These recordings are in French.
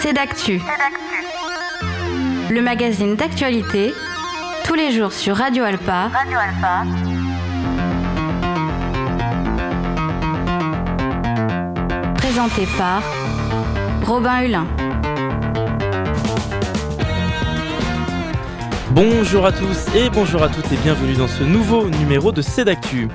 C'est d'actu. Le magazine d'actualité, tous les jours sur Radio Alpa. Radio Alpa. Présenté par Robin Hulin. Bonjour à tous et bonjour à toutes et bienvenue dans ce nouveau numéro de Cédactu.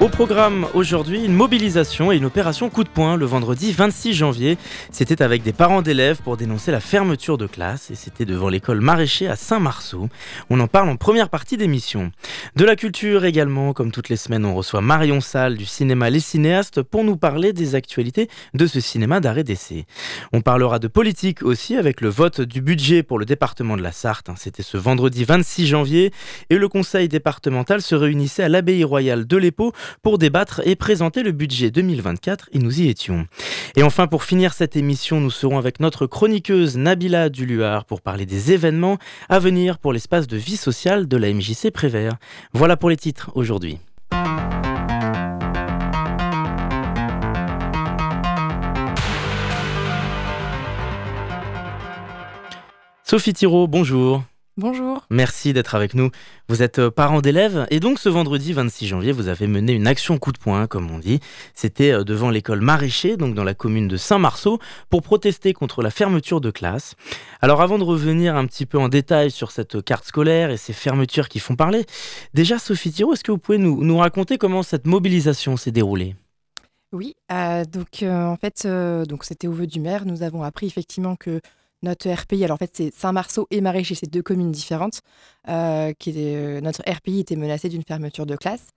Au programme aujourd'hui, une mobilisation et une opération coup de poing le vendredi 26 janvier. C'était avec des parents d'élèves pour dénoncer la fermeture de classe et c'était devant l'école maraîcher à Saint-Marceau. On en parle en première partie d'émission. De la culture également, comme toutes les semaines, on reçoit Marion Salle du cinéma Les Cinéastes pour nous parler des actualités de ce cinéma d'arrêt d'essai. On parlera de politique aussi avec le vote du budget pour le département de la Sarthe. C'était ce vendredi 26 janvier et le conseil départemental se réunissait à l'abbaye royale de l'Épau pour débattre et présenter le budget 2024 et nous y étions. Et enfin, pour finir cette émission, nous serons avec notre chroniqueuse Nabila Duluard pour parler des événements à venir pour l'espace de vie sociale de la MJC Prévert. Voilà pour les titres aujourd'hui. Sophie Thiraud, bonjour. Bonjour. Merci d'être avec nous. Vous êtes euh, parent d'élèves et donc ce vendredi 26 janvier, vous avez mené une action coup de poing, comme on dit. C'était euh, devant l'école Maraîcher, donc dans la commune de Saint-Marceau, pour protester contre la fermeture de classe. Alors avant de revenir un petit peu en détail sur cette carte scolaire et ces fermetures qui font parler, déjà Sophie Thiraud, est-ce que vous pouvez nous, raconter comment cette mobilisation s'est déroulée? Oui, euh, donc en fait, donc c'était au vœu du maire. Nous avons appris effectivement que notre RPI, alors en fait c'est Saint-Marceau et Maraîcher, c'est deux communes différentes, euh, qui euh, notre RPI était menacé d'une fermeture de classe.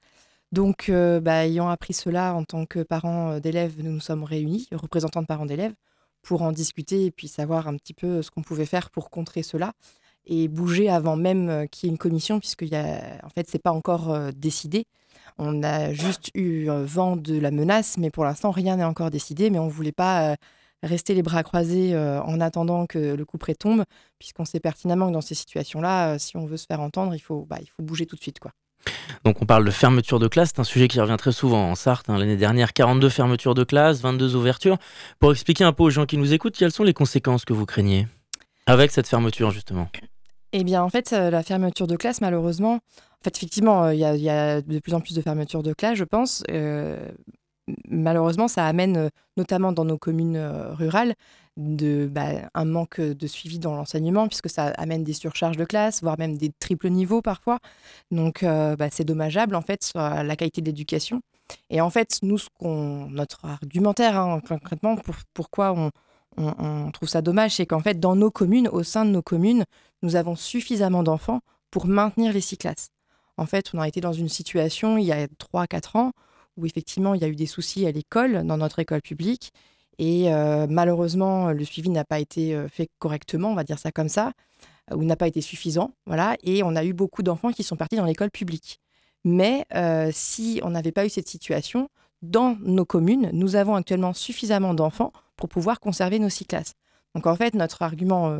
Donc, euh, bah, ayant appris cela en tant que parents d'élèves, nous nous sommes réunis, représentants de parents d'élèves, pour en discuter et puis savoir un petit peu ce qu'on pouvait faire pour contrer cela et bouger avant même qu'il y ait une commission, puisque y a, en fait, c'est pas encore décidé. On a juste eu vent de la menace, mais pour l'instant, rien n'est encore décidé. Mais on ne voulait pas rester les bras croisés euh, en attendant que le coup près tombe, puisqu'on sait pertinemment que dans ces situations-là, euh, si on veut se faire entendre, il faut, bah, il faut bouger tout de suite. quoi. Donc on parle de fermeture de classe, c'est un sujet qui revient très souvent en Sarthe. Hein. L'année dernière, 42 fermetures de classe, 22 ouvertures. Pour expliquer un peu aux gens qui nous écoutent, quelles sont les conséquences que vous craignez avec cette fermeture justement? Eh bien en fait, euh, la fermeture de classe, malheureusement, en fait effectivement, il y, a de plus en plus de fermetures de classe, je pense malheureusement, ça amène, euh, notamment dans nos communes euh, rurales, de, bah, un manque de suivi dans l'enseignement, puisque ça amène des surcharges de classe, voire même des triples niveaux parfois. Donc, euh, bah, c'est dommageable, en fait, sur la qualité d'éducation. Et en fait, nous, notre argumentaire, hein, concrètement, pour, pourquoi on, on, trouve ça dommage, c'est qu'en fait, dans nos communes, au sein de nos communes, nous avons suffisamment d'enfants pour maintenir les six classes. En fait, on a été dans une situation, il y a 3-4 ans, où effectivement il y a eu des soucis à l'école, dans notre école publique. Et euh, malheureusement, le suivi n'a pas été euh, fait correctement, on va dire ça comme ça, euh, ou n'a pas été suffisant. Voilà. Et on a eu beaucoup d'enfants qui sont partis dans l'école publique. Mais si on n'avait pas eu cette situation, dans nos communes, nous avons actuellement suffisamment d'enfants pour pouvoir conserver nos six classes. Donc en fait, notre argument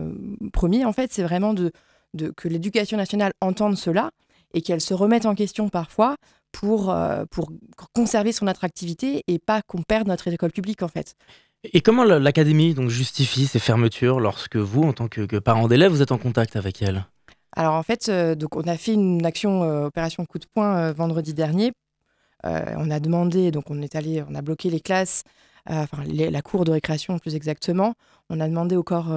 premier, en fait, c'est vraiment de, de que l'éducation nationale entende cela et qu'elle se remette en question parfois pour, euh, pour conserver son attractivité et pas qu'on perde notre école publique en fait. Et comment l'académie donc justifie ces fermetures lorsque vous, en tant que, parent d'élève, vous êtes en contact avec elle? Alors en fait, euh, donc on a fait une action euh, opération coup de poing vendredi dernier. on a demandé, donc on est allé, on a bloqué les classes, enfin la cour de récréation plus exactement. On a demandé au corps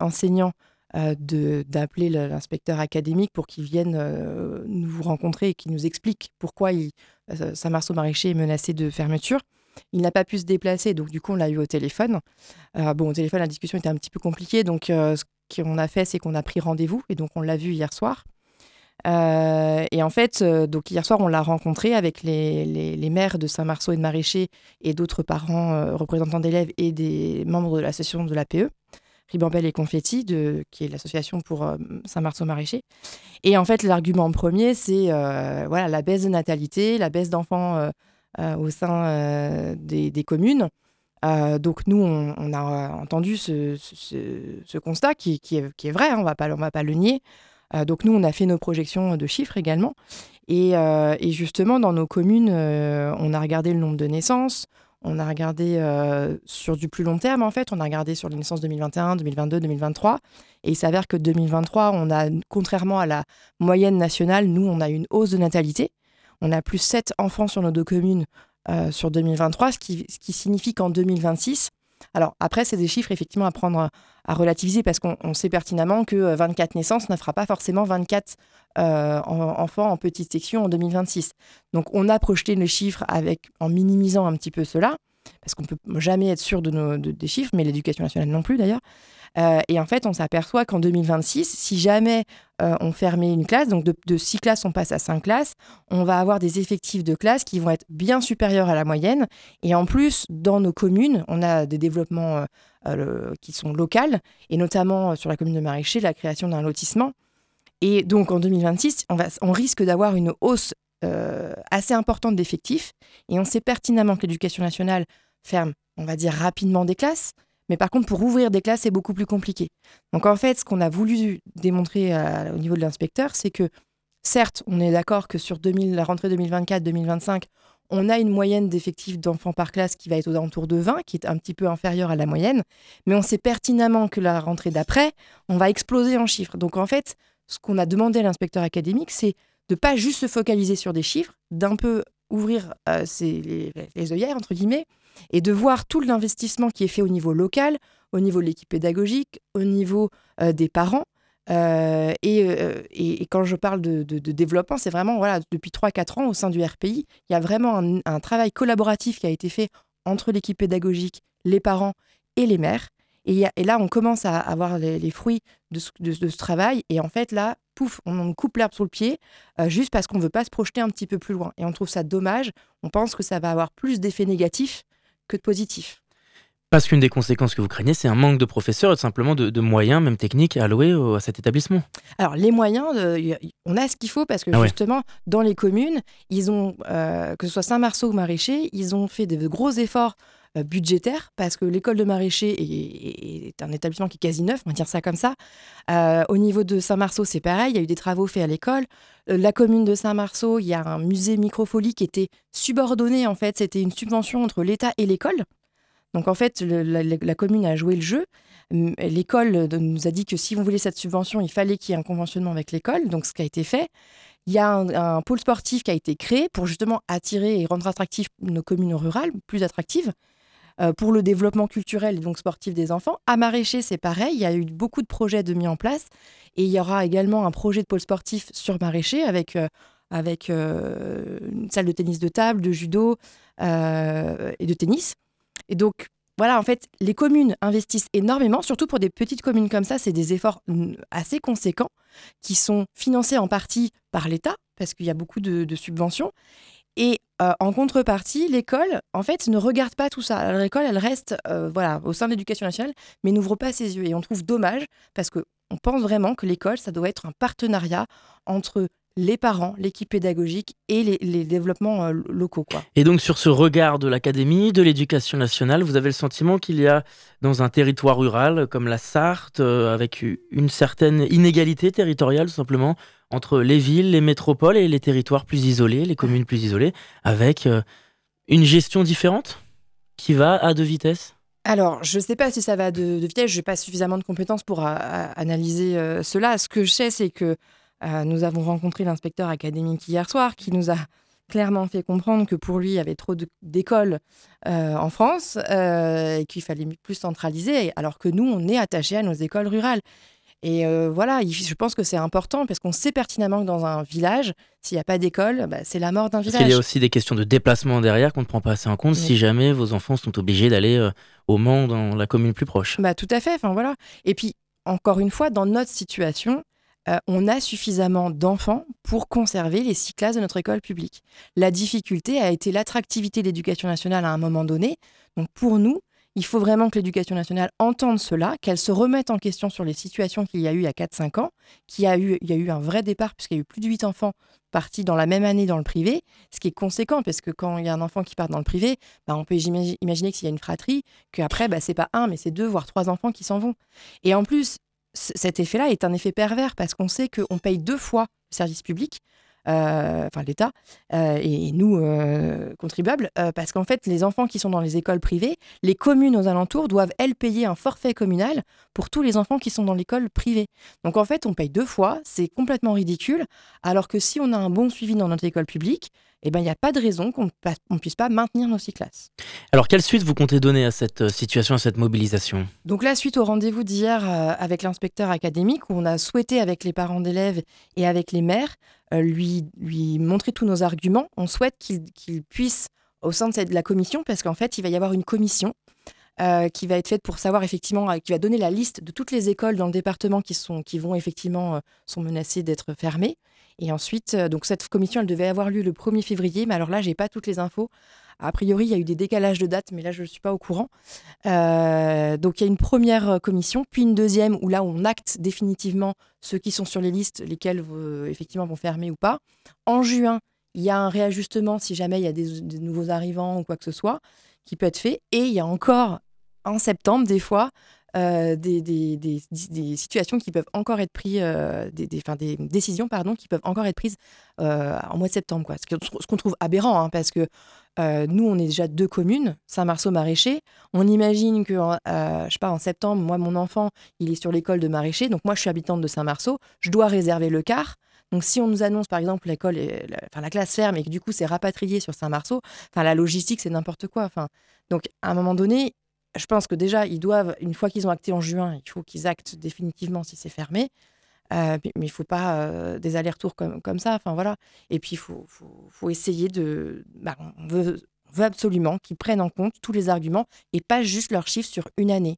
enseignant d'appeler l'inspecteur académique pour qu'il vienne euh, nous rencontrer et qu'il nous explique pourquoi euh, Saint-Marceau Maraîcher est menacé de fermeture. Il n'a pas pu se déplacer, donc du coup, on l'a eu au téléphone. bon, au téléphone, la discussion était un petit peu compliquée, donc ce qu'on a fait, c'est qu'on a pris rendez-vous, et donc on l'a vu hier soir. et en fait, donc hier soir, on l'a rencontré avec les, les, maires de Saint-Marceau et de Maraîcher et d'autres parents, représentants d'élèves et des membres de l'association de l'APE. Ribambelle et Confetti, de, qui est l'association pour euh, Saint-Marceau maraîcher. Et en fait, l'argument premier, c'est euh, voilà, la baisse de natalité, la baisse d'enfants euh, au sein des, communes. donc nous, on, a entendu ce, constat qui, est, vrai, hein, on ne va pas le nier. donc nous, on a fait nos projections de chiffres également. Et justement, dans nos communes, on a regardé le nombre de naissances, on a regardé sur du plus long terme, en fait. On a regardé sur les naissances 2021, 2022, 2023. Et il s'avère que 2023, on a, contrairement à la moyenne nationale, nous, on a une hausse de natalité. On a plus 7 enfants sur nos deux communes sur 2023, ce qui, ce qui signifie qu'en 2026, alors après, c'est des chiffres effectivement à prendre à relativiser parce qu'on sait pertinemment que 24 euh, naissances ne fera pas forcément 24 euh, enfants en petite section en 2026. Donc on a projeté les chiffres avec, en minimisant un petit peu cela, parce qu'on ne peut jamais être sûr de nos, des chiffres, mais l'éducation nationale non plus d'ailleurs. Euh, et en fait, on s'aperçoit qu'en 2026, si jamais euh, on fermait une classe, donc de, 6 classes, on passe à 5 classes, on va avoir des effectifs de classe qui vont être bien supérieurs à la moyenne. Et en plus, dans nos communes, on a des développements euh, qui sont locaux, et notamment sur la commune de Maraîcher, la création d'un lotissement. Et donc en 2026, on, va, on risque d'avoir une hausse assez importante d'effectifs. Et on sait pertinemment que l'éducation nationale ferme, on va dire, rapidement des classes. Mais par contre, pour ouvrir des classes, c'est beaucoup plus compliqué. Donc en fait, ce qu'on a voulu démontrer au niveau de l'inspecteur, c'est que certes, on est d'accord que sur 2000, la rentrée 2024-2025, on a une moyenne d'effectifs d'enfants par classe qui va être aux alentours de 20, qui est un petit peu inférieure à la moyenne, mais on sait pertinemment que la rentrée d'après, on va exploser en chiffres. Donc en fait, ce qu'on a demandé à l'inspecteur académique, c'est de pas juste se focaliser sur des chiffres, d'un peu ouvrir euh, les, œillères, entre guillemets, et de voir tout l'investissement qui est fait au niveau local, au niveau de l'équipe pédagogique, au niveau euh, des parents. Euh, et, quand je parle de, développement, c'est vraiment, voilà, depuis 3-4 ans, au sein du RPI, il y a vraiment un, travail collaboratif qui a été fait entre l'équipe pédagogique, les parents et les mères. Et, et, là, on commence à avoir les, fruits de ce, travail. Et en fait, là, pouf, on, coupe l'herbe sous le pied, juste parce qu'on ne veut pas se projeter un petit peu plus loin. Et on trouve ça dommage. On pense que ça va avoir plus d'effets négatifs que de positif. Parce qu'une des conséquences que vous craignez, c'est un manque de professeurs et simplement de, moyens, même techniques, alloués à cet établissement. Alors, les moyens, on a ce qu'il faut parce que ah justement, dans les communes, ils ont, euh, que ce soit Saint-Marceau ou Maraîcher, ils ont fait de gros efforts euh, budgétaires parce que l'école de Maraîcher est, un établissement qui est quasi neuf, on va dire ça comme ça. Euh, au niveau de Saint-Marceau, c'est pareil, il y a eu des travaux faits à l'école. la commune de Saint-Marceau, il y a un musée microfolie qui était subordonné, en fait, c'était une subvention entre l'État et l'école. Donc en fait, la, commune a joué le jeu. L'école nous a dit que si on voulait cette subvention, il fallait qu'il y ait un conventionnement avec l'école, donc ce qui a été fait. Il y a un, pôle sportif qui a été créé pour justement attirer et rendre attractif nos communes rurales, plus attractives, euh, pour le développement culturel et donc sportif des enfants. À Maraîcher, c'est pareil, il y a eu beaucoup de projets de mis en place et il y aura également un projet de pôle sportif sur Maraîcher avec, euh, avec euh, une salle de tennis de table, de judo et de tennis. Et donc, voilà, en fait, les communes investissent énormément, surtout pour des petites communes comme ça, c'est des efforts assez conséquents qui sont financés en partie par l'État, parce qu'il y a beaucoup de, subventions. Et euh, en contrepartie, l'école, en fait, ne regarde pas tout ça. L'école, elle reste euh, voilà, au sein de l'éducation nationale, mais n'ouvre pas ses yeux. Et on trouve dommage, parce qu'on pense vraiment que l'école, ça doit être un partenariat entre les parents, l'équipe pédagogique et les, développements euh, locaux. Et donc sur ce regard de l'académie, de l'éducation nationale, vous avez le sentiment qu'il y a dans un territoire rural comme la Sarthe, avec une certaine inégalité territoriale simplement, entre les villes, les métropoles et les territoires plus isolés, les communes plus isolées, avec euh, une gestion différente qui va à deux vitesses? Alors, je ne sais pas si ça va de, vitesse, je n'ai pas suffisamment de compétences pour analyser cela. Ce que je sais, c'est que euh, nous avons rencontré l'inspecteur académique hier soir qui nous a clairement fait comprendre que pour lui, il y avait trop d'écoles euh, en France euh, et qu'il fallait plus centraliser, alors que nous, on est attachés à nos écoles rurales. Et voilà, je pense que c'est important parce qu'on sait pertinemment que dans un village, s'il n'y a pas d'école, bah, c'est la mort d'un village. Il y a aussi des questions de déplacement derrière qu'on ne prend pas assez en compte si jamais vos enfants sont obligés d'aller au Mans, dans la commune plus proche. Bah, tout à fait. Enfin, voilà. Et puis, encore une fois, dans notre situation, euh, on a suffisamment d'enfants pour conserver les six classes de notre école publique. La difficulté a été l'attractivité de l'éducation nationale à un moment donné. Donc pour nous, il faut vraiment que l'éducation nationale entende cela, qu'elle se remette en question sur les situations qu'il y a eu il y a 4-5 ans, qu'il y, a eu, il y a eu un vrai départ puisqu'il y a eu plus de 8 enfants partis dans la même année dans le privé, ce qui est conséquent parce que quand il y a un enfant qui part dans le privé, bah, on peut imaginer que s'il y a une fratrie, qu'après, bah, c'est pas un, mais c'est deux, voire trois enfants qui s'en vont. Et en plus, cet effet-là est un effet pervers parce qu'on sait qu'on paye deux fois le service public. Enfin l'État, et, nous, contribuables, parce qu'en fait, les enfants qui sont dans les écoles privées, les communes aux alentours doivent, elles, payer un forfait communal pour tous les enfants qui sont dans l'école privée. Donc en fait, on paye deux fois, c'est complètement ridicule, alors que si on a un bon suivi dans notre école publique, eh ben, il n'y a pas de raison qu'on ne puisse pas maintenir nos six classes. Alors, quelle suite vous comptez donner à cette euh, situation, à cette mobilisation? Donc, la suite au rendez-vous d'hier euh, avec l'inspecteur académique, où on a souhaité, avec les parents d'élèves et avec les maires, euh, lui, lui montrer tous nos arguments. On souhaite qu'il puisse, au sein de, la commission, parce qu'en fait, il va y avoir une commission qui va être faite pour savoir effectivement, qui va donner la liste de toutes les écoles dans le département qui, sont, qui vont effectivement sont menacées d'être fermées. Et ensuite, euh, donc cette commission, elle devait avoir lieu le 1er février, mais alors là, j'ai pas toutes les infos. A priori, il y a eu des décalages de date, mais là, je ne suis pas au courant. Euh, donc, il y a une première euh, commission, puis une deuxième où là, on acte définitivement ceux qui sont sur les listes, lesquels effectivement vont fermer ou pas. En juin, il y a un réajustement si jamais il y a des, des, nouveaux arrivants ou quoi que ce soit qui peut être fait. Et il y a encore en septembre, des fois, euh, des, situations qui peuvent encore être prises, euh, des, décisions pardon, qui peuvent encore être prises euh, en mois de septembre. Quoi. Ce qu'on trouve aberrant, hein, parce que nous, on est déjà deux communes, Saint-Marceau, Maraîcher. On imagine que, je sais pas, en septembre, moi, mon enfant, il est sur l'école de Maraîcher, donc moi, je suis habitante de Saint-Marceau, je dois réserver le quart. Donc, si on nous annonce, par exemple, l'école, la, la classe ferme et que du coup, c'est rapatrié sur Saint-Marceau, enfin, la logistique, c'est n'importe quoi. Enfin, donc, à un moment donné, je pense que déjà, ils doivent, une fois qu'ils ont acté en juin, il faut qu'ils actent définitivement si c'est fermé. Euh, mais il ne faut pas euh, des allers-retours comme, ça. Enfin, voilà. Et puis, il faut, essayer de. Bah, on veut absolument qu'ils prennent en compte tous les arguments et pas juste leurs chiffres sur une année,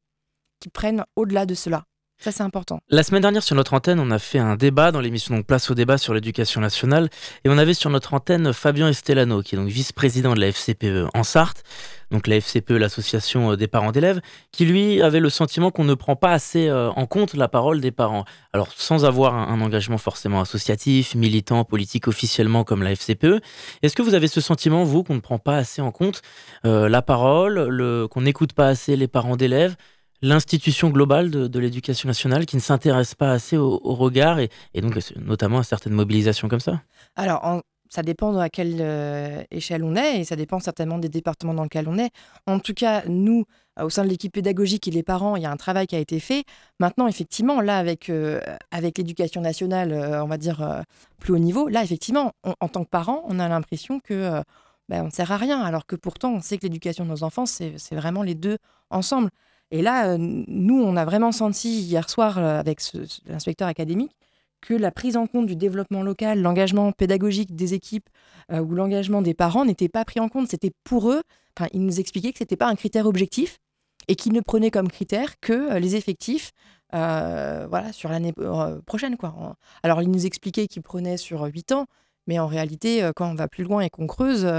qu'ils prennent au-delà de cela. Ça, c'est important. La semaine dernière, sur notre antenne, on a fait un débat dans l'émission Place au débat sur l'éducation nationale. Et on avait sur notre antenne Fabien Estelano, qui est donc vice-président de la FCPE en Sarthe, donc la FCPE, l'association euh, des parents d'élèves, qui lui avait le sentiment qu'on ne prend pas assez euh, en compte la parole des parents. Alors, sans avoir un, engagement forcément associatif, militant, politique officiellement comme la FCPE, est-ce que vous avez ce sentiment, vous, qu'on ne prend pas assez en compte euh, la parole, qu'on n'écoute pas assez les parents d'élèves l'institution globale de, l'éducation nationale qui ne s'intéresse pas assez au, regard et, donc notamment à certaines mobilisations comme ça? Alors, ça dépend à quelle euh, échelle on est et ça dépend certainement des départements dans lesquels on est. En tout cas, nous, euh, au sein de l'équipe pédagogique et les parents, il y a un travail qui a été fait. Maintenant, effectivement, là, avec, euh, avec l'éducation nationale, on va dire plus haut niveau, là, effectivement, en tant que parent, on a l'impression que ben, on ne sert à rien, alors que pourtant, on sait que l'éducation de nos enfants, c'est vraiment les deux ensemble. Et là, euh, nous, on a vraiment senti hier soir euh, avec l'inspecteur académique que la prise en compte du développement local, l'engagement pédagogique des équipes euh, ou l'engagement des parents n'était pas pris en compte. C'était pour eux, enfin, ils nous expliquaient que ce n'était pas un critère objectif et qu'ils ne prenaient comme critère que les effectifs voilà, sur l'année prochaine. Alors, ils nous expliquaient qu'ils prenaient sur 8 ans, mais en réalité, quand on va plus loin et qu'on creuse,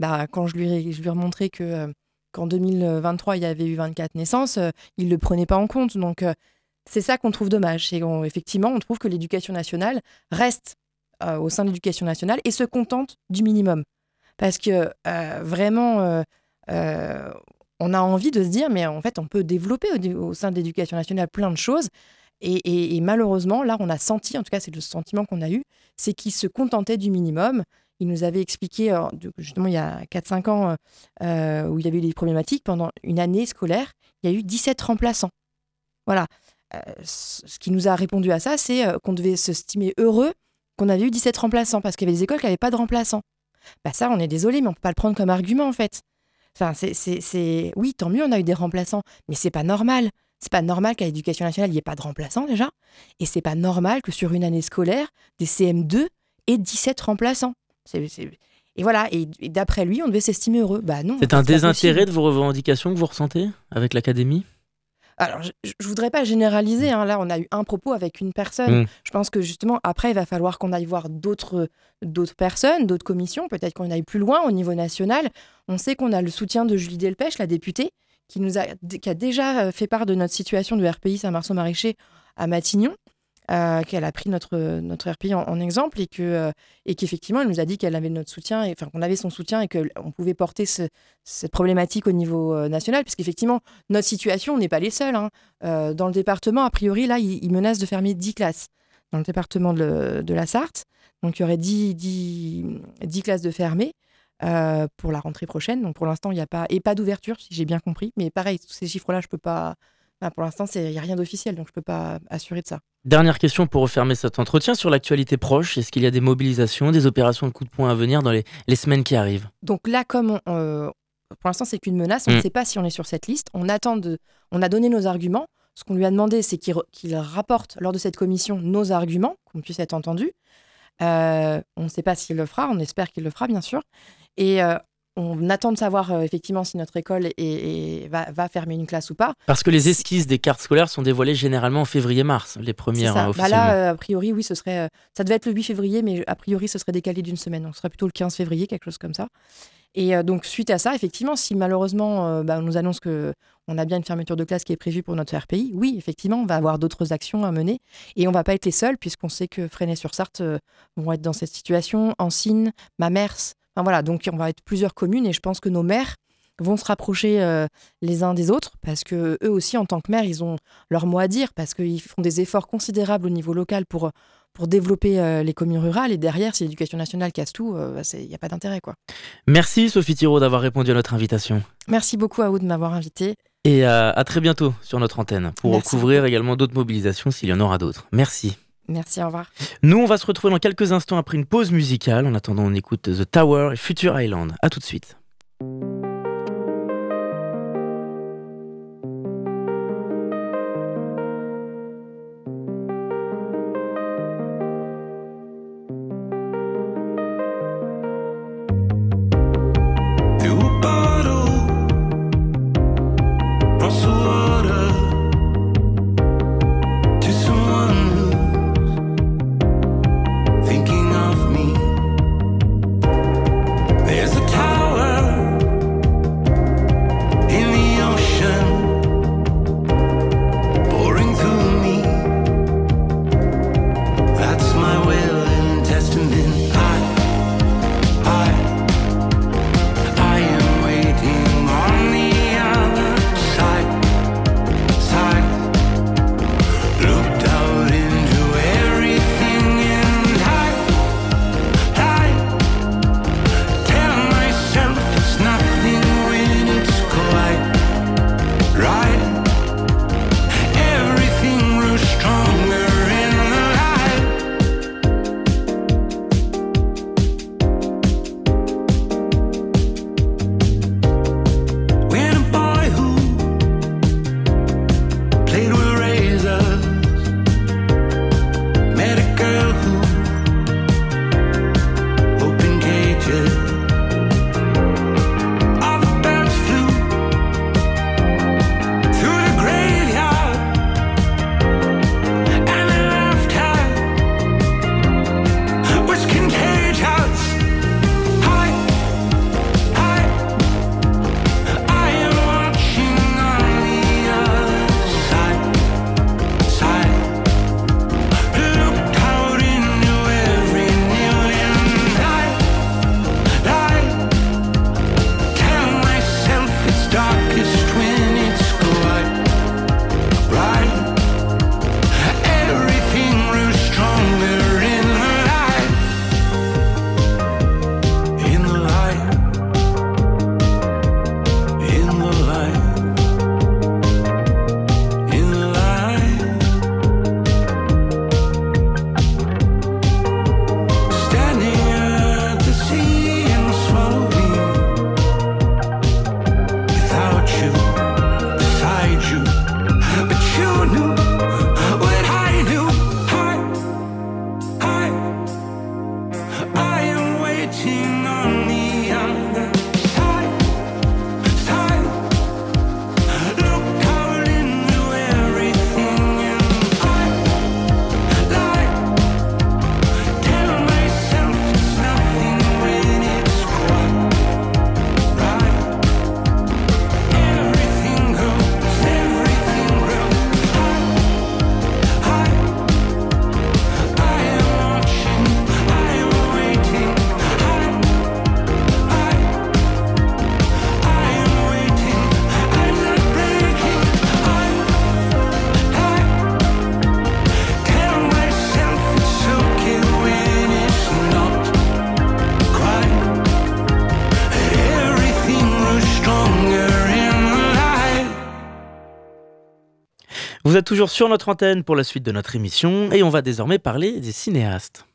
bah, quand je lui, je lui ai remontré que qu'en 2023, il y avait eu 24 naissances, euh, ils ne le prenaient pas en compte. Donc, euh, c'est ça qu'on trouve dommage. C'est effectivement, on trouve que l'éducation nationale reste euh, au sein de l'éducation nationale et se contente du minimum. Parce que vraiment, on a envie de se dire, mais en fait, on peut développer au, sein de l'éducation nationale plein de choses. Et, et, malheureusement, là, on a senti, en tout cas, c'est le sentiment qu'on a eu, c'est qu'ils se contentaient du minimum il nous avait expliqué, euh, justement, il y a 4-5 ans, euh, euh, où il y avait eu des problématiques, pendant une année scolaire, il y a eu 17 remplaçants. Voilà. ce qui nous a répondu à ça, c'est qu'on devait se stimer heureux qu'on avait eu 17 remplaçants, parce qu'il y avait des écoles qui n'avaient pas de remplaçants. Bah ça, on est désolé, mais on ne peut pas le prendre comme argument, en fait. Enfin, c'est, Oui, tant mieux, on a eu des remplaçants, mais c'est pas normal. C'est pas normal qu'à l'éducation nationale, il n'y ait pas de remplaçants déjà. Et c'est pas normal que sur une année scolaire, des CM2 aient 17 remplaçants. Et voilà, et, d'après lui, on devait s'estimer heureux. Bah non. C'est un désintérêt de vos revendications que vous ressentez avec l'académie? Alors, je ne voudrais pas généraliser. Hein. Là, on a eu un propos avec une personne. Mm. Je pense que justement, après, il va falloir qu'on aille voir d'autres personnes, d'autres commissions. Peut-être qu'on aille plus loin au niveau national. On sait qu'on a le soutien de Julie Delpech, la députée, qui, nous a, qui a déjà euh, fait part de notre situation de RPI Saint-Marceau-Maraîcher à Matignon. Euh, qu'elle a pris notre, notre RPI en, exemple et que euh, et qu'effectivement elle nous a dit qu'elle avait notre soutien, enfin qu'on avait son soutien et qu'on pouvait porter cette problématique au niveau euh, national, puisqu'effectivement notre situation, on n'est pas les seuls. Hein. dans le département, a priori, là, il, menace de fermer 10 classes. dans le département de, la Sarthe. Donc il y aurait 10, 10, classes de fermées pour la rentrée prochaine. Donc pour l'instant, il n'y a pas, et pas d'ouverture, si j'ai bien compris. Mais pareil, tous ces chiffres-là, je peux pas. Pour l'instant, il n'y a rien d'officiel, donc je ne peux pas assurer de ça. Dernière question pour refermer cet entretien sur l'actualité proche. Est-ce qu'il y a des mobilisations, des opérations de coup de poing à venir dans les, semaines qui arrivent? Donc là, comme on, pour l'instant, c'est qu'une menace. On ne mm. sait pas si on est sur cette liste. On attend de, on a donné nos arguments. Ce qu'on lui a demandé, c'est qu'il rapporte lors de cette commission nos arguments, qu'on puisse être entendu. Euh, on ne sait pas s'il le fera. On espère qu'il le fera, bien sûr. Et euh, on attend de savoir euh, effectivement si notre école va, fermer une classe ou pas. Parce que les esquisses des cartes scolaires sont dévoilées généralement en février-mars, les premières ça. Bah là, a priori, oui, ce serait. ça devait être le 8 février, mais a priori, ce serait décalé d'une semaine. Donc, ce serait plutôt le 15 février, quelque chose comme ça. Et euh, donc, suite à ça, effectivement, si malheureusement euh, bah, on nous annonce que on a bien une fermeture de classe qui est prévue pour notre RPI, oui, effectivement, on va avoir d'autres actions à mener. Et on va pas être les seuls, puisqu'on sait que Fresnay-sur-Sarthe euh, vont être dans cette situation, Ancine, Mamers. Enfin, voilà, donc on va être plusieurs communes et je pense que nos maires vont se rapprocher les uns des autres parce que eux aussi en tant que maires ils ont leur mot à dire parce qu'ils font des efforts considérables au niveau local pour pour développer euh, les communes rurales. Et derrière, si l'éducation nationale casse tout, il euh, n'y a pas d'intérêt. quoi. Merci Sophie Thiraud d'avoir répondu à notre invitation. Merci beaucoup à vous de m'avoir invité. Et à, très bientôt sur notre antenne pour couvrir également d'autres mobilisations s'il y en aura d'autres. Merci. Merci, au revoir. Nous, on va se retrouver dans quelques instants après une pause musicale. En attendant, on écoute The Tower et Future Island. A tout de suite. Vous êtes toujours sur notre antenne pour la suite de notre émission et on va désormais parler des cinéastes.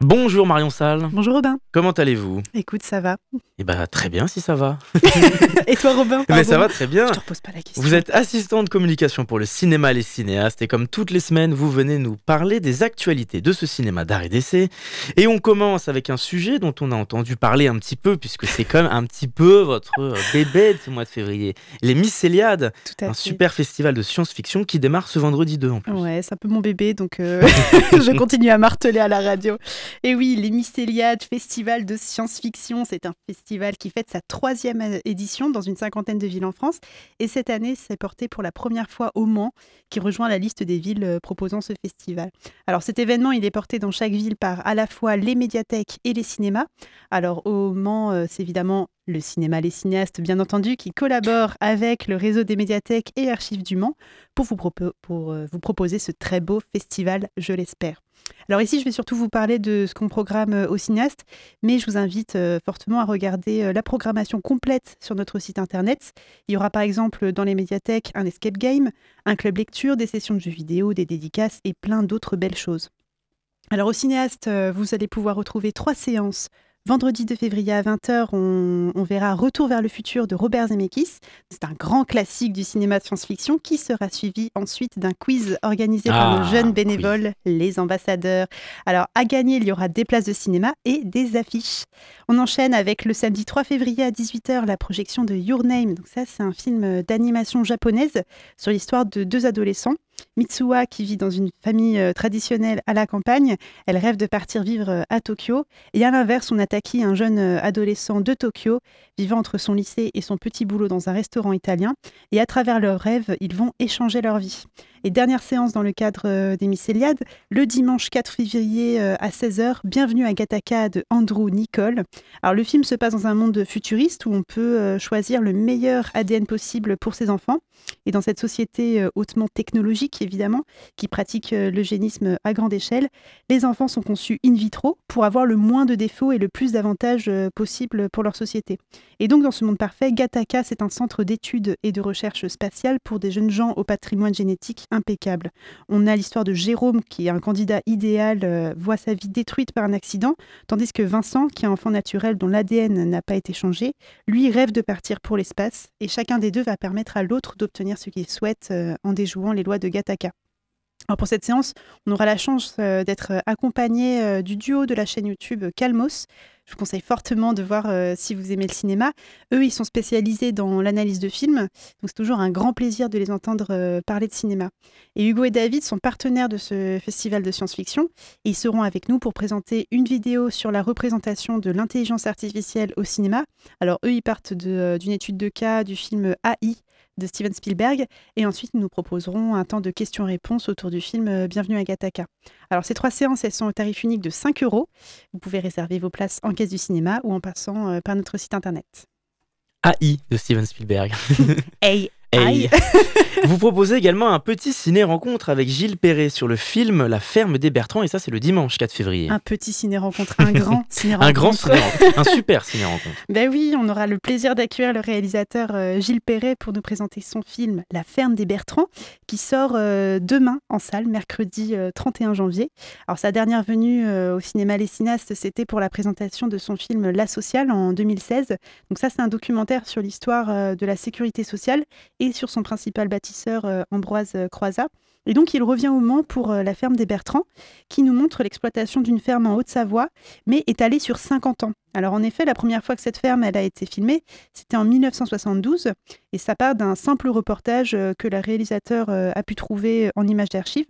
Bonjour Marion Salle. Bonjour Robin. Comment allez-vous? Écoute, ça va. Eh ben très bien si ça va. et toi Robin Mais ça va très bien. Je te repose pas la question. Vous êtes assistant de communication pour le cinéma Les Cinéastes et comme toutes les semaines, vous venez nous parler des actualités de ce cinéma d'art et d'essai. Et on commence avec un sujet dont on a entendu parler un petit peu puisque c'est quand même un petit peu votre euh, bébé de ce mois de février. Les Mycéliades, un super festival de science-fiction qui démarre ce vendredi 2 en plus. Ouais, c'est un peu mon bébé donc euh, je continue à marteler à la radio. Et oui, les Mycéliades, festival de science-fiction, c'est un festival qui fête sa troisième édition dans une cinquantaine de villes en France. Et cette année, c'est porté pour la première fois au Mans, qui rejoint la liste des villes euh, proposant ce festival. Alors cet événement, il est porté dans chaque ville par à la fois les médiathèques et les cinémas. Alors au Mans, euh, c'est évidemment le cinéma Les Cinéastes, bien entendu, qui collabore avec le réseau des médiathèques et archives du Mans pour euh, vous proposer ce très beau festival, je l'espère. Alors ici, je vais surtout vous parler de ce qu'on programme euh, au cinéaste, mais je vous invite euh, fortement à regarder euh, la programmation complète sur notre site internet. Il y aura par exemple dans les médiathèques un escape game, un club lecture, des sessions de jeux vidéo, des dédicaces et plein d'autres belles choses. Alors au cinéaste, vous allez pouvoir retrouver trois séances Vendredi 2 février à 20h, on, verra Retour vers le futur de Robert Zemeckis. C'est un grand classique du cinéma de science-fiction qui sera suivi ensuite d'un quiz organisé par nos ah, jeunes bénévoles, les ambassadeurs. Alors, à gagner, il y aura des places de cinéma et des affiches. On enchaîne avec le samedi 3 février à 18h la projection de Your Name. Donc ça, c'est un film d'animation japonaise sur l'histoire de deux adolescents Mitsuha, qui vit dans une famille euh, traditionnelle à la campagne, elle rêve de partir vivre euh, à Tokyo. Et à l'inverse, on attaque un jeune euh, adolescent de Tokyo, vivant entre son lycée et son petit boulot dans un restaurant italien. Et à travers leurs rêves, ils vont échanger leur vie. Et dernière séance dans le cadre des Mycéliades, le dimanche 4 février à 16h, Bienvenue à Gataka de Andrew Nicole. Alors le film se passe dans un monde futuriste où on peut choisir le meilleur ADN possible pour ses enfants. Et dans cette société hautement technologique, évidemment, qui pratique euh, l'eugénisme à grande échelle, les enfants sont conçus in vitro pour avoir le moins de défauts et le plus d'avantages euh, possible pour leur société. Et donc, dans ce monde parfait, Gataka, c'est un centre d'études et de recherche spatiale pour des jeunes gens au patrimoine génétique impeccable. On a l'histoire de Jérôme, qui est un candidat idéal, euh, voit sa vie détruite par un accident, tandis que Vincent, qui est un enfant naturel dont l'ADN n'a pas été changé, lui rêve de partir pour l'espace, et chacun des deux va permettre à l'autre d'obtenir ce qu'il souhaite en déjouant les lois de Gataka. Pour cette séance, on aura la chance euh, d'être accompagné euh, du duo de la chaîne YouTube Calmos. Je vous conseille fortement de voir euh, si vous aimez le cinéma. Eux, ils sont spécialisés dans l'analyse de films, donc c'est toujours un grand plaisir de les entendre parler de cinéma. Et Hugo et David sont partenaires de ce festival de science-fiction ils seront avec nous pour présenter une vidéo sur la représentation de l'intelligence artificielle au cinéma. Alors eux, ils partent d'une étude de cas du film AI de Steven Spielberg. Et ensuite, nous proposerons un temps de questions-réponses autour du film euh, Bienvenue à Gataka. Alors, ces trois séances, elles sont au tarif unique de 5 euros. Vous pouvez réserver vos places en caisse du cinéma ou en passant euh, par notre site internet. AI de Steven Spielberg. AI. Vous proposez également un petit ciné-rencontre avec Gilles Perret sur le film La ferme des Bertrands, et ça, c'est le dimanche 4 février. Un petit ciné-rencontre, un grand ciné-rencontre. un grand ciné-rencontre, un super ciné-rencontre. Ben oui, on aura le plaisir d'accueillir le réalisateur euh, Gilles Perret pour nous présenter son film La ferme des Bertrands, qui sort euh, demain en salle, mercredi 31 euh, janvier. Alors, sa dernière venue au cinéma Les Cinéastes, c'était pour la présentation de son film La Sociale en 2016. Donc, ça, c'est un documentaire sur l'histoire de la sécurité sociale et sur son principal bâtisseur euh, Ambroise euh, Croizat. Et donc, il revient au Mans pour euh, la ferme des Bertrands, qui nous montre l'exploitation d'une ferme en Haute-Savoie, mais étalée sur 50 ans. Alors, en effet, la première fois que cette ferme elle a été filmée, c'était en 1972, et ça part d'un simple reportage que le réalisateur a pu trouver en images d'archives.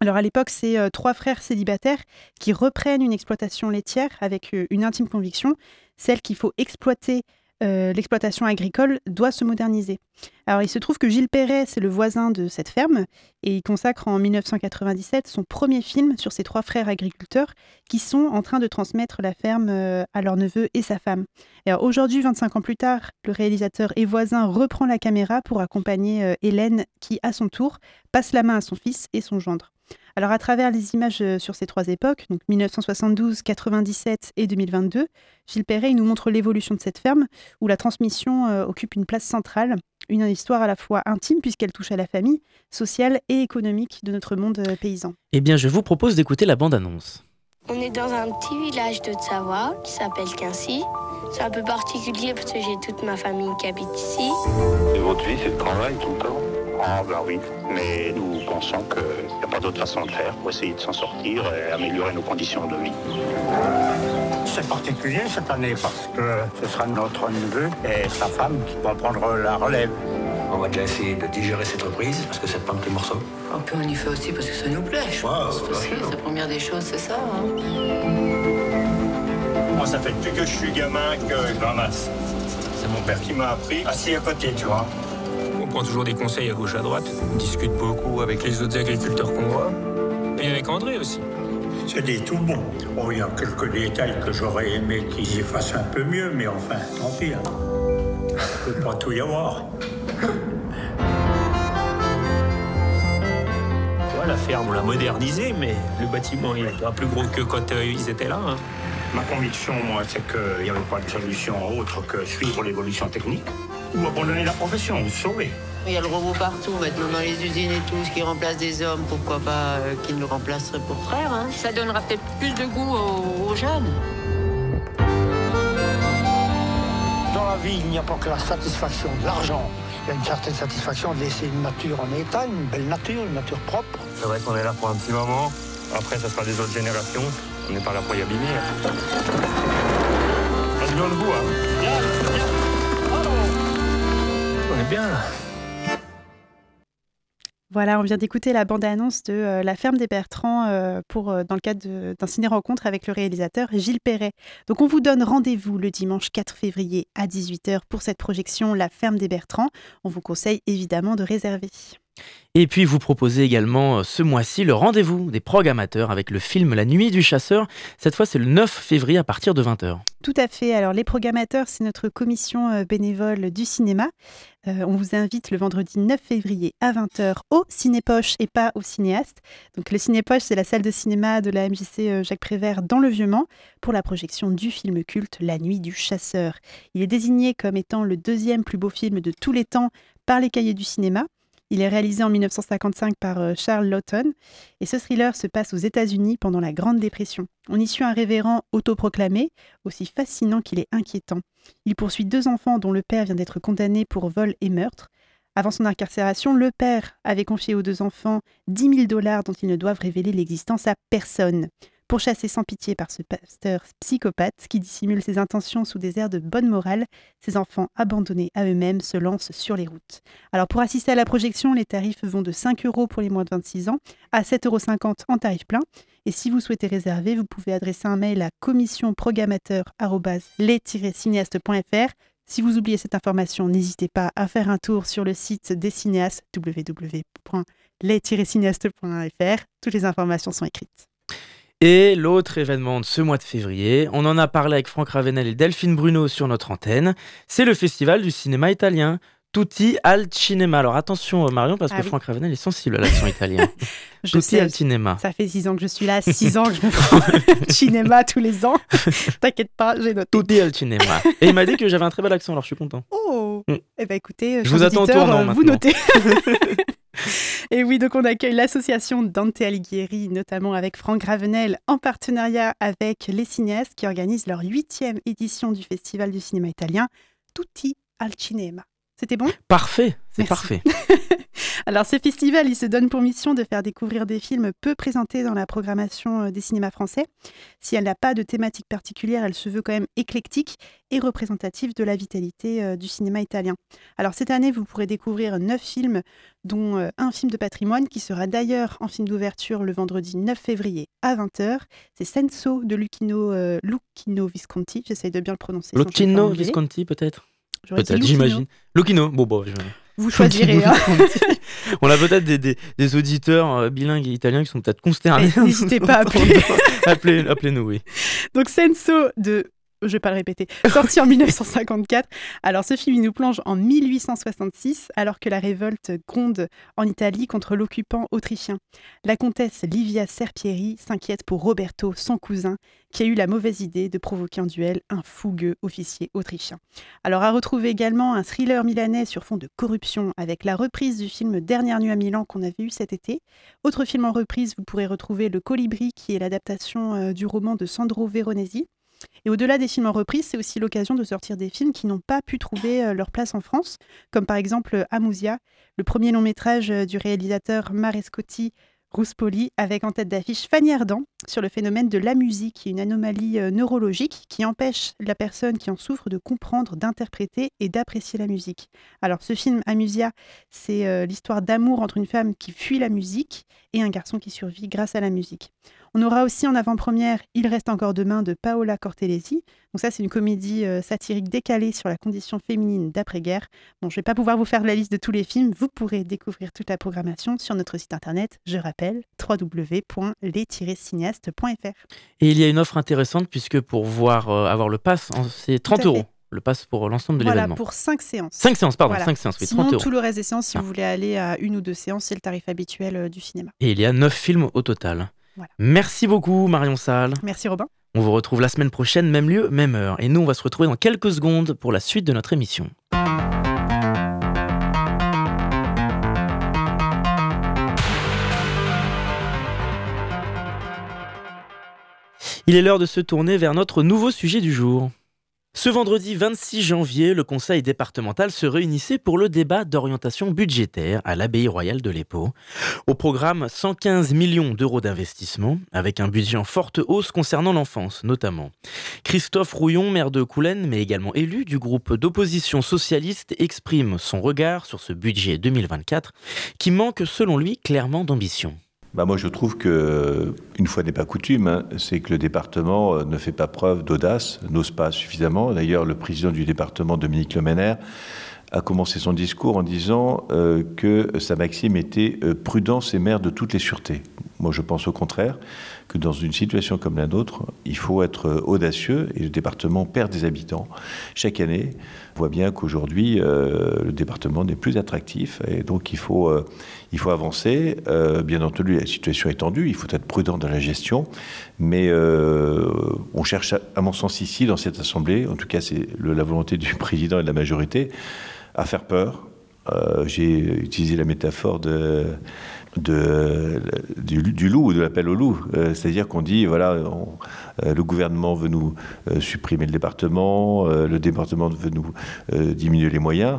Alors à l'époque, c'est trois frères célibataires qui reprennent une exploitation laitière avec une intime conviction, celle qu'il faut exploiter euh, l'exploitation agricole doit se moderniser. Alors il se trouve que Gilles Perret, c'est le voisin de cette ferme, et il consacre en 1997 son premier film sur ses trois frères agriculteurs qui sont en train de transmettre la ferme euh, à leur neveu et sa femme. Alors aujourd'hui, 25 ans plus tard, le réalisateur et voisin reprend la caméra pour accompagner euh, Hélène qui, à son tour, passe la main à son fils et son gendre. Alors à travers les images euh, sur ces trois époques, donc 1972, 97 et 2022, Gilles Perret nous montre l'évolution de cette ferme où la transmission euh, occupe une place centrale, une histoire à la fois intime puisqu'elle touche à la famille, sociale et économique de notre monde euh, paysan. Eh bien, je vous propose d'écouter la bande-annonce. On est dans un petit village de Savoie qui s'appelle Quincy. C'est un peu particulier parce que j'ai toute ma famille qui habite ici. Et votre vie, c'est le travail tout le temps Ah ben oui, mais nous pensons qu'il n'y a pas d'autre façon de faire pour essayer de s'en sortir et améliorer nos conditions de vie. C'est particulier cette année parce que ce sera notre neveu et sa femme qui vont prendre la relève. On va déjà essayer de digérer cette reprise parce que c'est pas un petit morceau. Un peu on y fait aussi parce que ça nous plaît, je pense. Bien sûr. la première des choses, c'est ça. hein. Moi, ça fait depuis que je suis gamin que je ramasse. C'est mon père qui m'a appris. Assis à côté, tu vois. On prend toujours des conseils à gauche à droite. On discute beaucoup avec les autres agriculteurs qu'on voit. Et avec André aussi. C'est des tout bons. Bon, il y a quelques détails que j'aurais aimé qu'ils y fassent un peu mieux, mais enfin, tant pis. Hein. Il peut pas tout y avoir. Ouais, la ferme, on l'a modernisée, mais le bâtiment, il est pas plus gros que quand euh, ils étaient là. hein. Ma conviction, moi, c'est qu'il n'y avait pas de solution autre que suivre l'évolution technique ou abandonner la profession, ou se sauver. Il y a le robot partout maintenant dans les usines et tout, ce qui remplace des hommes, pourquoi pas euh, qu'ils nous remplaceraient pour frères. hein. Ça donnera peut-être plus de goût aux, aux jeunes. Dans la vie, il n'y a pas que la satisfaction de l'argent. Il y a une certaine satisfaction de laisser une nature en état, une belle nature, une nature propre. C'est vrai qu'on est là pour un petit moment. Après, ça sera des autres générations. On n'est pas là pour y abîmer. hein. Bien debout, hein. Voilà, on vient d'écouter la bande-annonce de euh, La ferme des Bertrands euh, euh, dans le cadre d'un ciné-rencontre avec le réalisateur Gilles Perret. Donc on vous donne rendez-vous le dimanche 4 février à 18h pour cette projection La ferme des Bertrands. On vous conseille évidemment de réserver. Et puis vous proposez également euh, ce mois-ci le rendez-vous des programmateurs avec le film La Nuit du Chasseur. Cette fois, c'est le 9 février à partir de 20h. Tout à fait. Alors, les programmateurs, c'est notre commission euh, bénévole du cinéma. Euh, on vous invite le vendredi 9 février à 20h au Cinépoche et pas au cinéaste. Donc, le Cinépoche, c'est la salle de cinéma de la MJC Jacques Prévert dans le Vieux-Mans pour la projection du film culte La Nuit du Chasseur. Il est désigné comme étant le deuxième plus beau film de tous les temps par les cahiers du cinéma. Il est réalisé en 1955 par euh, Charles Lawton et ce thriller se passe aux États-Unis pendant la Grande Dépression. On y suit un révérend autoproclamé, aussi fascinant qu'il est inquiétant. Il poursuit deux enfants dont le père vient d'être condamné pour vol et meurtre. Avant son incarcération, le père avait confié aux deux enfants 10 000 dollars dont ils ne doivent révéler l'existence à personne. Pourchassé sans pitié par ce pasteur psychopathe qui dissimule ses intentions sous des airs de bonne morale, ces enfants abandonnés à eux-mêmes se lancent sur les routes. Alors pour assister à la projection, les tarifs vont de 5 euros pour les moins de 26 ans à 7,50 euros en tarif plein. Et si vous souhaitez réserver, vous pouvez adresser un mail à commissionprogrammateur-les-cinéastes.fr. Si vous oubliez cette information, n'hésitez pas à faire un tour sur le site des cinéastes www.les-cinéastes.fr. Toutes les informations sont écrites. Et l'autre événement de ce mois de février, on en a parlé avec Franck Ravenel et Delphine Bruno sur notre antenne, c'est le festival du cinéma italien. Tutti al cinema. Alors attention euh, Marion, parce Ah que oui. Franck Ravenel est sensible à l'accent italien. Je Tutti sais, al cinema. ça fait six ans que je suis là, six ans que je me prends cinéma tous les ans. T'inquiète pas, j'ai noté. Tutti al cinema. Et il m'a dit que j'avais un très bel accent, alors je suis content. Oh Mm. Eh ben écoutez, Je vous attends au tournant euh, vous notez. Et oui, donc on accueille l'association Dante Alighieri, notamment avec Franck Ravenel, en partenariat avec les cinéastes qui organisent leur huitième édition du Festival du cinéma italien, Tutti al Cinema. C'était bon? Parfait, c'est parfait. Alors, ce festival, il se donne pour mission de faire découvrir des films peu présentés dans la programmation euh, des cinémas français. Si elle n'a pas de thématique particulière, elle se veut quand même éclectique et représentative de la vitalité euh, du cinéma italien. Alors, cette année, vous pourrez découvrir neuf films, dont euh, un film de patrimoine qui sera d'ailleurs en film d'ouverture le vendredi 9 février à 20h. C'est Senso de Lucchino, euh, Lucchino Visconti. J'essaye de bien le prononcer. Lucchino. Visconti peut-être? Peut-être, j'imagine. Lucchino, bon, bon, je... Vous choisirez. hein. On a peut-être des, des- des auditeurs euh, bilingues et italiens qui sont peut-être consternés. Eh, n'hésitez pas à appeler. Appelez- Appelez-nous, oui. Donc Senso de je vais pas le répéter, sorti en 1954. Alors ce film il nous plonge en 1866 alors que la révolte gronde en Italie contre l'occupant autrichien. La comtesse Livia Serpieri s'inquiète pour Roberto, son cousin, qui a eu la mauvaise idée de provoquer en duel un fougueux officier autrichien. Alors à retrouver également un thriller milanais sur fond de corruption avec la reprise du film Dernière nuit à Milan qu'on avait eu cet été. Autre film en reprise, vous pourrez retrouver Le Colibri qui est l'adaptation euh, du roman de Sandro Veronesi. Et au-delà des films en reprise, c'est aussi l'occasion de sortir des films qui n'ont pas pu trouver euh, leur place en France, comme par exemple Amusia, le premier long métrage euh, du réalisateur Marescotti Rouspoli, avec en tête d'affiche Fanny Ardant sur le phénomène de la musique, une anomalie euh, neurologique qui empêche la personne qui en souffre de comprendre, d'interpréter et d'apprécier la musique. Alors ce film Amusia, c'est l'histoire d'amour entre une femme qui fuit la musique et un garçon qui survit grâce à la musique. On aura aussi en avant-première Il reste encore demain de Paola Cortellesi. Donc ça, c'est une comédie euh, satirique décalée sur la condition féminine d'après-guerre. Bon, je ne vais pas pouvoir vous faire la liste de tous les films. Vous pourrez découvrir toute la programmation sur notre site internet, je rappelle, www.les-cinéastes.fr. Et il y a une offre intéressante puisque pour voir euh, avoir le pass, c'est 30 euros le pass pour l'ensemble de l'événement. Voilà, pour 5 séances. 5 séances, pardon, 5 séances, oui, Sinon, 30 euros. tout le reste des séances, si Ah. vous voulez aller à une ou deux séances, c'est le tarif habituel euh, du cinéma. Et il y a 9 films au total. Voilà. Merci beaucoup Marion Salle. Merci Robin. On vous retrouve la semaine prochaine, même lieu, même heure. Et nous, on va se retrouver dans quelques secondes pour la suite de notre émission. Il est l'heure de se tourner vers notre nouveau sujet du jour. Ce vendredi 26 janvier, le conseil départemental se réunissait pour le débat d'orientation budgétaire à l'abbaye royale de l'Épau. Au programme, 115 millions d'euros d'investissement, avec un budget en forte hausse concernant l'enfance notamment. Christophe Rouillon, maire de Coulennes, mais également élu du groupe d'opposition socialiste, exprime son regard sur ce budget 2024 qui manque selon lui clairement d'ambition. Bah moi, je trouve que, une fois n'est pas coutume, hein, c'est que le département euh, ne fait pas preuve d'audace, n'ose pas suffisamment. D'ailleurs, le président du département, Dominique Lemener, a commencé son discours en disant euh, que sa maxime était euh, prudence et mère de toutes les sûretés. Moi, je pense au contraire que dans une situation comme la nôtre, il faut être audacieux et le département perd des habitants chaque année. On voit bien qu'aujourd'hui, le département n'est plus attractif et donc il faut, il faut avancer. Euh, bien entendu, la situation est tendue, il faut être prudent dans la gestion, mais euh, on cherche, à, mon sens, ici, dans cette Assemblée, en tout cas c'est la volonté du président et de la majorité, à faire peur. Euh, J'ai utilisé la métaphore de, de, du, du loup ou de l'appel au loup. Euh, C'est-à-dire qu'on dit, voilà, on- euh, le gouvernement veut nous euh, supprimer le département, le département veut nous diminuer les moyens,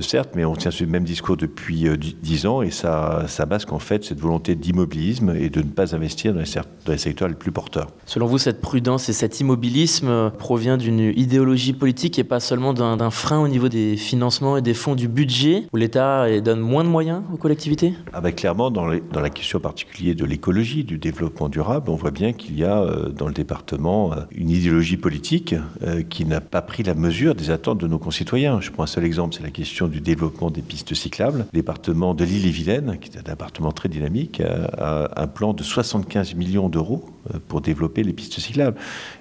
certes, mais on tient ce même discours depuis dix- ans et ça, ça masque en fait cette volonté d'immobilisme et de ne pas investir dans les, cer- dans les secteurs les plus porteurs. Selon vous, cette prudence et cet immobilisme provient d'une idéologie politique et pas seulement d'un frein au niveau des financements et des fonds du budget, où l'État donne moins de moyens aux collectivités? Ah ben, clairement, dans, la question particulière de l'écologie, du développement durable, on voit bien qu'il y a euh, dans le département euh, une idéologie politique euh, qui n'a pas pris la mesure des attentes de nos concitoyens. Je prends un seul exemple, c'est la question du développement des pistes cyclables. Le département de l'île-et-Vilaine, qui est un département très dynamique, a, un plan de 75 millions d'euros pour développer les pistes cyclables.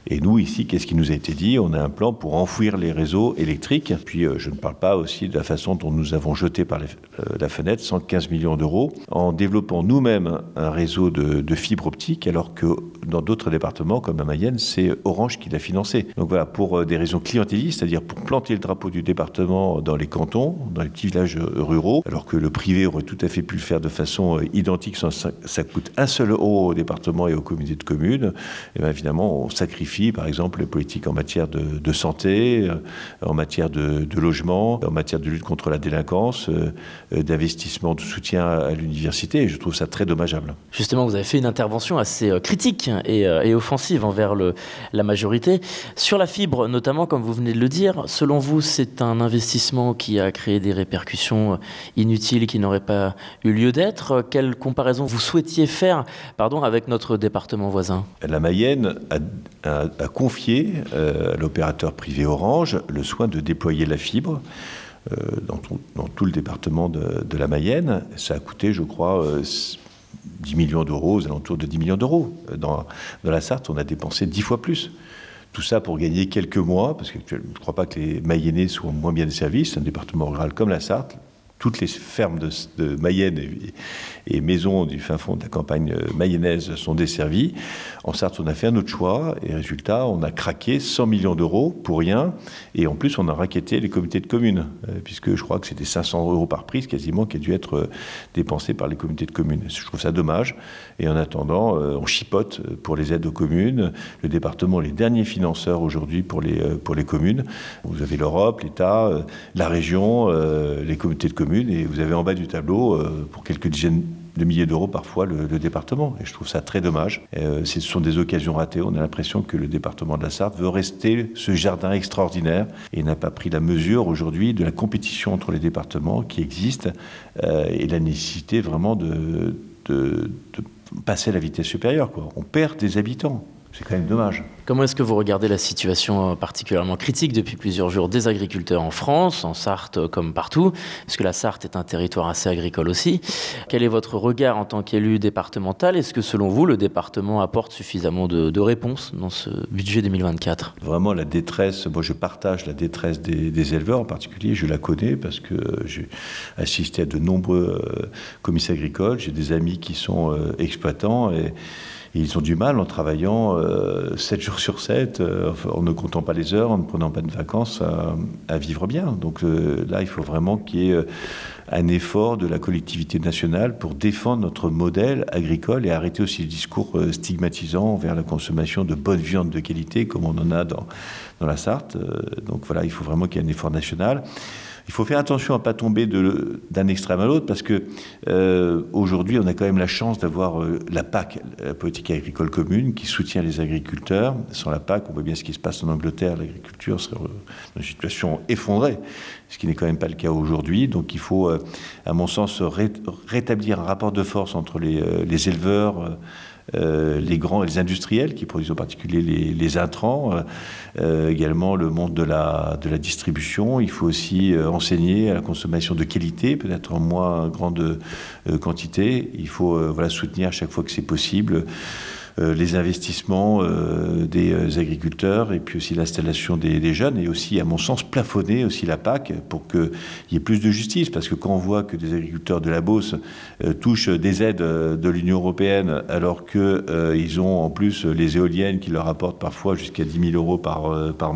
Et nous, ici, qu'est-ce qui nous a été dit? On a un plan pour enfouir les réseaux électriques. Puis, euh, je ne parle pas aussi de la façon dont nous avons jeté par euh, la fenêtre 115 millions d'euros en développant nous-mêmes un réseau de, fibres optiques, alors que dans d'autres départements, comme à Mayenne, c'est Orange qui l'a financé. Donc voilà, pour euh, des raisons clientélistes, c'est-à-dire pour planter le drapeau du département dans les cantons, dans les petits villages euh, ruraux, alors que le privé aurait tout à fait pu le faire de façon euh, identique sans ça coûte un seul euro au département et aux communautés de communes, et bien évidemment, on sacrifie par exemple les politiques en matière de, santé, euh, en matière de, logement, en matière de lutte contre la délinquance, euh, euh, d'investissement, de soutien à, l'université, je trouve ça très dommageable. Justement, vous avez fait une intervention assez critique et, offensive envers la majorité. Sur la fibre, notamment, comme vous venez de le dire, selon vous, c'est un investissement qui a créé des répercussions inutiles qui n'auraient pas eu lieu d'être. Quelle comparaison vous souhaitiez faire pardon, avec notre département voisin? La Mayenne a, confié euh, à l'opérateur privé Orange le soin de déployer la fibre euh, dans, tout, le département de, la Mayenne. Ça a coûté, je crois, euh, 10 millions d'euros, aux alentours de 10 millions d'euros. Dans, la Sarthe, on a dépensé 10 fois plus. Tout ça pour gagner quelques mois, parce que je ne crois pas que les Mayennais soient moins bien desservis. C'est un département rural comme la Sarthe toutes les fermes de, Mayenne maisons du fin fond de la campagne euh, mayonnaise sont desservies. En Sarthe, on a fait un autre choix et résultat, on a craqué 100 millions d'euros pour rien. Et en plus, on a raquetté les comités de communes, euh, puisque je crois que c'était 500 euros par prise quasiment qui a dû être euh, dépensé par les comités de communes. Je trouve ça dommage. Et en attendant, on chipote pour les aides aux communes. Le département les derniers financeurs aujourd'hui pour les, pour les communes. Vous avez l'Europe, l'État, la région, les comités de communes et vous avez en bas du tableau, pour quelques dizaines de milliers d'euros parfois, le, département. Et je trouve ça très dommage. Euh, ce sont des occasions ratées. On a l'impression que le département de la Sarthe veut rester ce jardin extraordinaire et n'a pas pris la mesure aujourd'hui de la compétition entre les départements qui existe euh, et la nécessité vraiment de, de, passer à la vitesse supérieure. On perd des habitants. C'est quand même dommage. Comment est-ce que vous regardez la situation euh, particulièrement critique depuis plusieurs jours des agriculteurs en France, en Sarthe euh, comme partout Parce que la Sarthe est un territoire assez agricole aussi. Quel est votre regard en tant qu'élu départemental? Est-ce que selon vous, le département apporte suffisamment de, réponses dans ce budget 2024 Vraiment, la détresse, moi je partage la détresse des, éleveurs en particulier, je la connais parce que j'ai assisté à de nombreux euh, comices agricoles, j'ai des amis qui sont exploitants et ils ont du mal en travaillant 7 euh, jours sur 7, euh, en ne comptant pas les heures, en ne prenant pas de vacances, à, vivre bien. Donc euh, là, il faut vraiment qu'il y ait un effort de la collectivité nationale pour défendre notre modèle agricole et arrêter aussi le discours stigmatisant vers la consommation de bonne viande de qualité, comme on en a dans, dans la Sarthe. Donc voilà, il faut vraiment qu'il y ait un effort national. Il faut faire attention à ne pas tomber d'un extrême à l'autre parce que euh, aujourd'hui, on a quand même la chance d'avoir euh, la PAC, la politique agricole commune, qui soutient les agriculteurs. Sans la PAC, on voit bien ce qui se passe en Angleterre, l'agriculture serait dans une situation effondrée, ce qui n'est quand même pas le cas aujourd'hui. Donc il faut, euh, à mon sens, rétablir un rapport de force entre les, les éleveurs euh, les grands, les industriels qui produisent en particulier les, intrants, euh, euh, également le monde de la, distribution. Il faut aussi enseigner à la consommation de qualité, peut-être en moins grande quantité. Il faut voilà, soutenir à chaque fois que c'est possible euh, les investissements euh, des euh, agriculteurs et puis aussi l'installation des, jeunes et aussi, à mon sens, plafonner aussi la PAC pour qu'il y ait plus de justice. Parce que quand on voit que des agriculteurs de la Beauce touchent des aides de l'Union européenne alors qu'ils ont en plus les éoliennes qui leur apportent parfois jusqu'à 10 000 euros par, par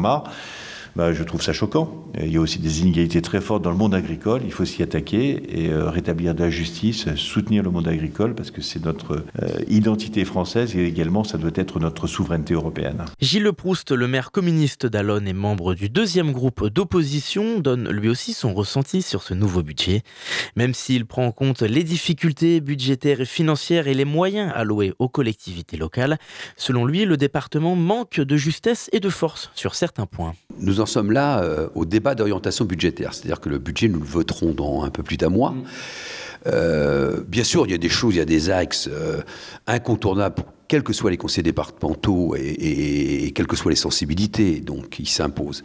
bah, je trouve ça choquant. Il y a aussi des inégalités très fortes dans le monde agricole. Il faut s'y attaquer et euh, rétablir de la justice, soutenir le monde agricole parce que c'est notre euh, identité française et également ça doit être notre souveraineté européenne. Gilles Proust, le maire communiste d'Alonne et membre du deuxième groupe d'opposition, donne lui aussi son ressenti sur ce nouveau budget. Même s'il prend en compte les difficultés budgétaires et financières et les moyens alloués aux collectivités locales, selon lui, le département manque de justesse et de force sur certains points. Nous en sommes là euh, au débat d'orientation budgétaire. C'est-à-dire que le budget, nous le voterons dans un peu plus d'un mois. Mm. Euh, bien sûr, il y a des choses, il y a des axes euh, incontournables pour quels que soient les conseils départementaux et, quelles que soient les sensibilités, donc ils s'imposent.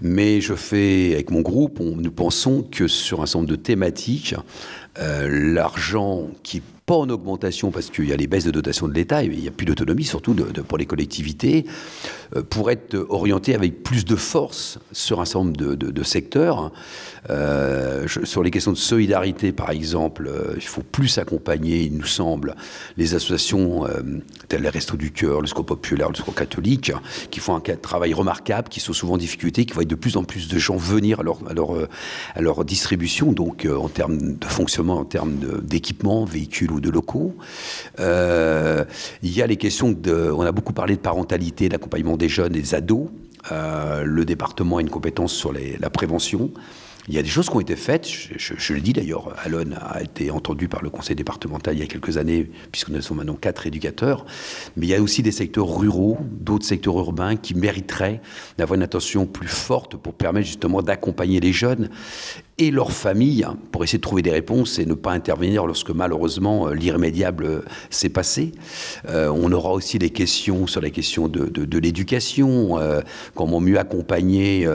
Mais je fais, avec mon groupe, nous pensons que sur un certain nombre de thématiques, l'argent qui pas en augmentation parce qu'il y a les baisses de dotation de l'État, il n'y a plus d'autonomie, surtout pour les collectivités, euh, pour être orienté avec plus de force sur un certain nombre de, secteurs. Euh, sur les questions de solidarité, par exemple, euh, il faut plus accompagner, il nous semble, les associations telles les Restos du Cœur, le Secours Populaire, le Secours Catholique, qui font un travail remarquable, qui sont souvent en difficulté, qui voient de plus en plus de gens venir à leur, à leur distribution, donc en termes de fonctionnement, en termes d'équipement, véhicules ou de locaux. Euh, il y a les questions de. On a beaucoup parlé de parentalité, d'accompagnement des jeunes et des ados. Euh, le département a une compétence sur la prévention. Il y a des choses qui ont été faites, je, le dis d'ailleurs, Alon a été entendu par le conseil départemental il y a quelques années, puisque nous sommes maintenant quatre éducateurs, mais il y a aussi des secteurs ruraux, d'autres secteurs urbains qui mériteraient d'avoir une attention plus forte pour permettre justement d'accompagner les jeunes et leurs familles pour essayer de trouver des réponses et ne pas intervenir lorsque malheureusement euh, l'irrémédiable euh, s'est passé. Euh, on aura aussi des questions sur la question de, de, l'éducation, comment mieux accompagner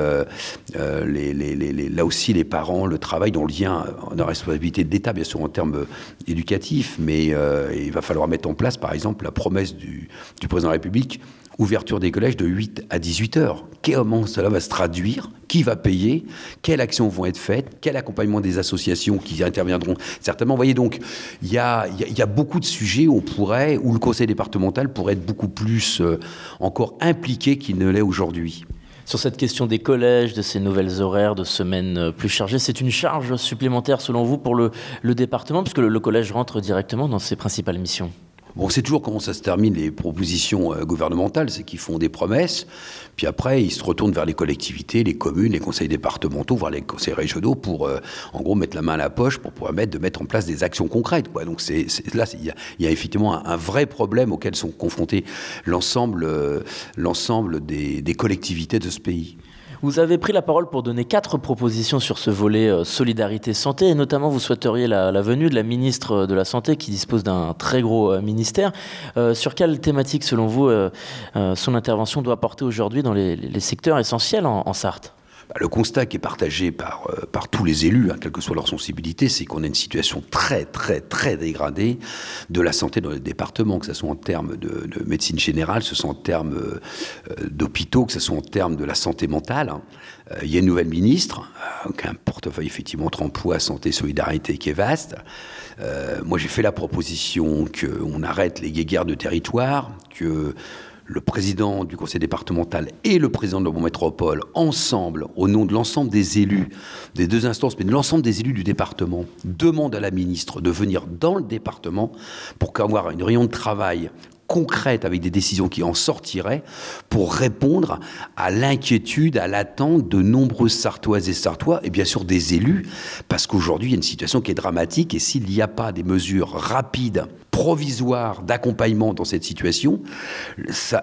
les, les, les, là aussi les parents, le travail dans le lien, la responsabilité de l'État bien sûr en termes éducatifs, mais il va falloir mettre en place par exemple la promesse du, du président de la République ouverture des collèges de 8 à 18 heures. Comment cela va se traduire? Qui va payer? Quelles actions vont être faites? Quel accompagnement des associations qui interviendront? Certainement, vous voyez, donc, il y a, beaucoup de sujets où on pourrait, où le conseil départemental pourrait être beaucoup plus euh, encore impliqué qu'il ne l'est aujourd'hui. Sur cette question des collèges, de ces nouvelles horaires, de semaines euh, plus chargées, c'est une charge supplémentaire selon vous pour le, département, puisque le collège rentre directement dans ses principales missions? On sait toujours comment ça se termine les propositions euh, gouvernementales, c'est qu'ils font des promesses, puis après ils se retournent vers les collectivités, les communes, les conseils départementaux, voire les conseils régionaux pour, euh, en gros, mettre la main à la poche pour permettre de mettre en place des actions concrètes. Quoi. Donc c'est, là, il y, a effectivement un, vrai problème auquel sont confrontés l'ensemble, euh, l'ensemble des collectivités de ce pays. Vous avez pris la parole pour donner quatre propositions sur ce volet euh, solidarité santé, et notamment vous souhaiteriez la, venue de la ministre de la Santé qui dispose d'un très gros euh, ministère. Euh, sur quelle thématique, selon vous, son intervention doit porter aujourd'hui dans les, secteurs essentiels en Sarthe? Bah, le constat qui est partagé par, euh, par tous les élus, hein, quelle que soit leur sensibilité, c'est qu'on a une situation très, très, très dégradée de la santé dans les départements, que ce soit en termes de, médecine générale, que ce soit en termes euh, d'hôpitaux, que ce soit en termes de la santé mentale. Hein. Euh, il y a une nouvelle ministre, qui a un portefeuille effectivement entre emploi, santé, solidarité qui est vaste. moi, j'ai fait la proposition qu'on arrête les guéguerres de territoire, que le président du conseil départemental et le président de la métropole, ensemble, au nom de l'ensemble des élus, des deux instances, mais de l'ensemble des élus du département, demandent à la ministre de venir dans le département pour avoir une réunion de travail concrète avec des décisions qui en sortiraient pour répondre à l'inquiétude, à l'attente de nombreuses Sartoises et Sartois et bien sûr des élus parce qu'aujourd'hui il y a une situation qui est dramatique et s'il n'y a pas des mesures rapides provisoires d'accompagnement dans cette situation, je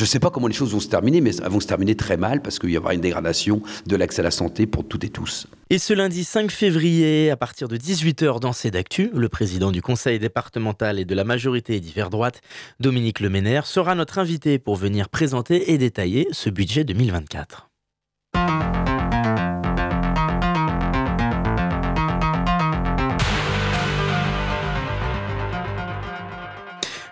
ne sais pas comment les choses vont se terminer, mais elles vont se terminer très mal parce qu'il y aura une dégradation de l'accès à la santé pour toutes et tous. Et ce lundi 5 février, à partir de 18h dans d'actu, le président du conseil départemental et de la majorité d'hiver droite, Dominique Leménaire, sera notre invité pour venir présenter et détailler ce budget 2024.